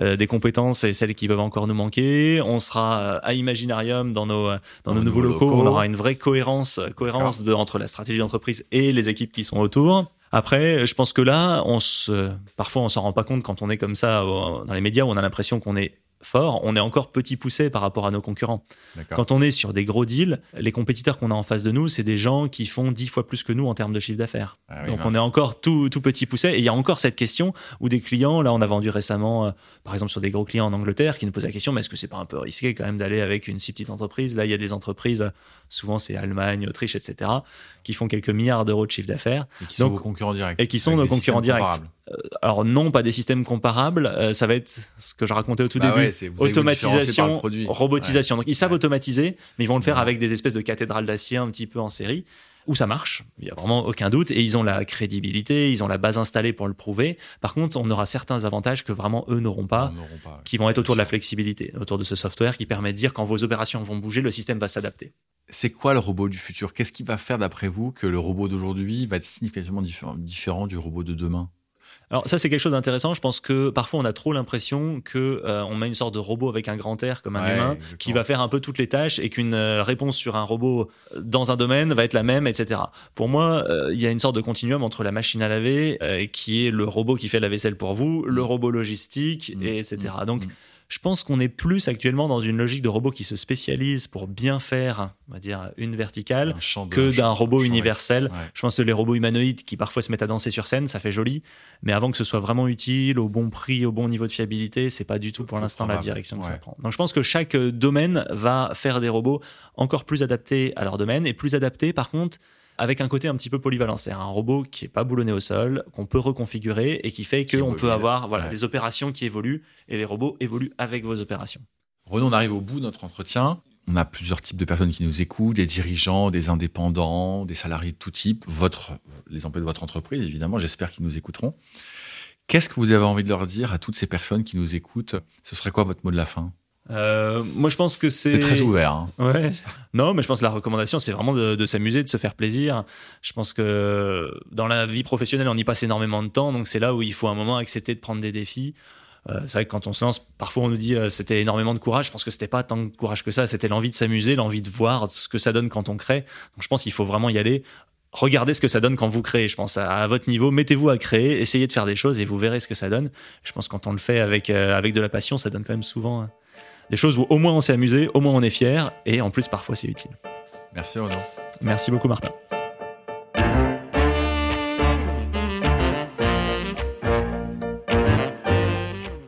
euh, des compétences et celles qui peuvent encore nous manquer. On sera à Imaginarium dans nos dans, nos nouveaux locaux. locaux. On aura une vraie cohérence cohérence de, entre la stratégie d'entreprise et les équipes qui sont autour. Après, je pense que là, on se, parfois, on s'en rend pas compte quand on est comme ça dans les médias où on a l'impression qu'on est fort, on est encore petit poussé par rapport à nos concurrents. Quand on est sur des gros deals, les compétiteurs qu'on a en face de nous, c'est des gens qui font dix fois plus que nous en termes de chiffre d'affaires. Ah Donc on est encore tout, tout petit poussé. Et il y a encore cette question où des clients, là on a vendu récemment, euh, par exemple sur des gros clients en Angleterre, qui nous posent la question, mais est-ce que c'est pas un peu risqué quand même d'aller avec une si petite entreprise? Là il y a des entreprises, souvent c'est Allemagne, Autriche, etc., qui font quelques milliards d'euros de chiffre d'affaires. Et qui sont nos concurrents directs. Et qui sont nos concurrents directs. Euh, alors non, pas des systèmes comparables. Euh, ça va être ce que je racontais au tout bah début. automatisation, robotisation. Donc ils savent automatiser, mais ils vont le faire avec des espèces de cathédrales d'acier un petit peu en série où ça marche, il y a vraiment aucun doute, et ils ont la crédibilité, ils ont la base installée pour le prouver. Par contre, on aura certains avantages que vraiment eux n'auront pas, qui vont être autour de la flexibilité, autour de ce software qui permet de dire quand vos opérations vont bouger, le système va s'adapter. C'est quoi le robot du futur? Qu'est-ce qui va faire d'après vous que le robot d'aujourd'hui va être significativement différent du robot de demain? Alors ça c'est quelque chose d'intéressant. Je pense que parfois on a trop l'impression que euh, on met une sorte de robot avec un grand air comme un humain qui va faire un peu toutes les tâches et qu'une euh, réponse sur un robot euh, dans un domaine va être la même, etc. Pour moi, il y a une sorte de continuum entre la machine à laver qui est le robot qui fait la vaisselle pour vous, le robot logistique, et etc. Mm. Donc mm. Je pense qu'on est plus actuellement dans une logique de robot qui se spécialise pour bien faire, on va dire, une verticale que d'un robot universel. Je pense que les robots humanoïdes qui parfois se mettent à danser sur scène, ça fait joli, mais avant que ce soit vraiment utile, au bon prix, au bon niveau de fiabilité, c'est pas du tout pour l'instant la direction que ça prend. Donc je pense que chaque domaine va faire des robots encore plus adaptés à leur domaine et plus adaptés par contre avec un côté un petit peu polyvalent. C'est un robot qui est pas boulonné au sol, qu'on peut reconfigurer et qui fait qu'on peut avoir voilà, des opérations qui évoluent et les robots évoluent avec vos opérations. Renaud, on arrive au bout de notre entretien. on a plusieurs types de personnes qui nous écoutent, des dirigeants, des indépendants, des salariés de tout type, votre, les employés de votre entreprise, évidemment, j'espère qu'ils nous écouteront. Qu'est-ce que vous avez envie de leur dire à toutes ces personnes qui nous écoutent? Ce serait quoi votre mot de la fin? Euh, moi, je pense que c'est. Très ouvert. Hein. Ouais. Non, mais je pense que la recommandation, c'est vraiment de, s'amuser, de se faire plaisir. Je pense que dans la vie professionnelle, on y passe énormément de temps, donc c'est là où il faut un moment accepter de prendre des défis. Euh, c'est vrai que quand on se lance, parfois on nous dit euh, c'était énormément de courage. Je pense que c'était pas tant de courage que ça, c'était l'envie de s'amuser, l'envie de voir ce que ça donne quand on crée. Donc je pense qu'il faut vraiment y aller. Regardez ce que ça donne quand vous créez. Je pense à, votre niveau, mettez-vous à créer, essayez de faire des choses et vous verrez ce que ça donne. Je pense que quand on le fait avec, euh, avec de la passion, ça donne quand même souvent hein, des choses où au moins on s'est amusé, au moins on est fier et en plus parfois c'est utile. Merci Renaud. Merci beaucoup Martin.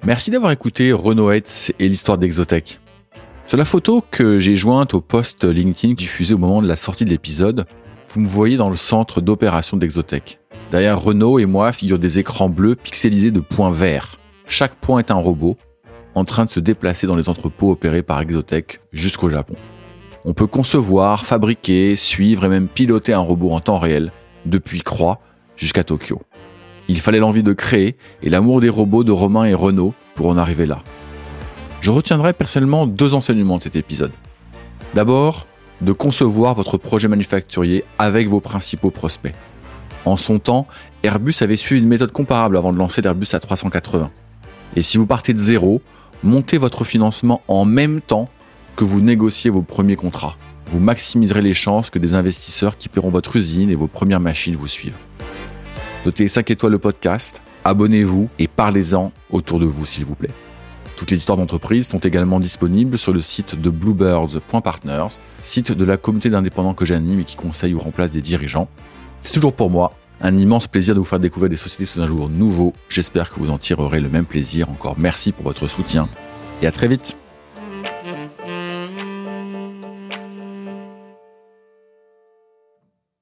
Merci d'avoir écouté Renaud Hetz et l'histoire d'Exotech. Sur la photo que j'ai jointe au post LinkedIn diffusé au moment de la sortie de l'épisode, vous me voyez dans le centre d'opération d'Exotech. Derrière Renault et moi figurent des écrans bleus pixelisés de points verts. Chaque point est un robot en train de se déplacer dans les entrepôts opérés par Exotech jusqu'au Japon. On peut concevoir, fabriquer, suivre et même piloter un robot en temps réel, depuis Croix jusqu'à Tokyo. Il fallait l'envie de créer et l'amour des robots de Romain et Renault pour en arriver là. Je retiendrai personnellement deux enseignements de cet épisode. D'abord, de concevoir votre projet manufacturier avec vos principaux prospects. En son temps, Airbus avait suivi une méthode comparable avant de lancer l'Airbus A380. Et si vous partez de zéro, montez votre financement en même temps que vous négociez vos premiers contrats. Vous maximiserez les chances que des investisseurs qui paieront votre usine et vos premières machines vous suivent. Notez 5 étoiles le podcast, abonnez-vous et parlez-en autour de vous s'il vous plaît. Toutes les histoires d'entreprise sont également disponibles sur le site de bluebirds.partners, site de la communauté d'indépendants que j'anime et qui conseille ou remplace des dirigeants. C'est toujours pour moi un immense plaisir de vous faire découvrir des sociétés sous un jour nouveau. J'espère que vous en tirerez le même plaisir. Encore merci pour votre soutien et à très vite.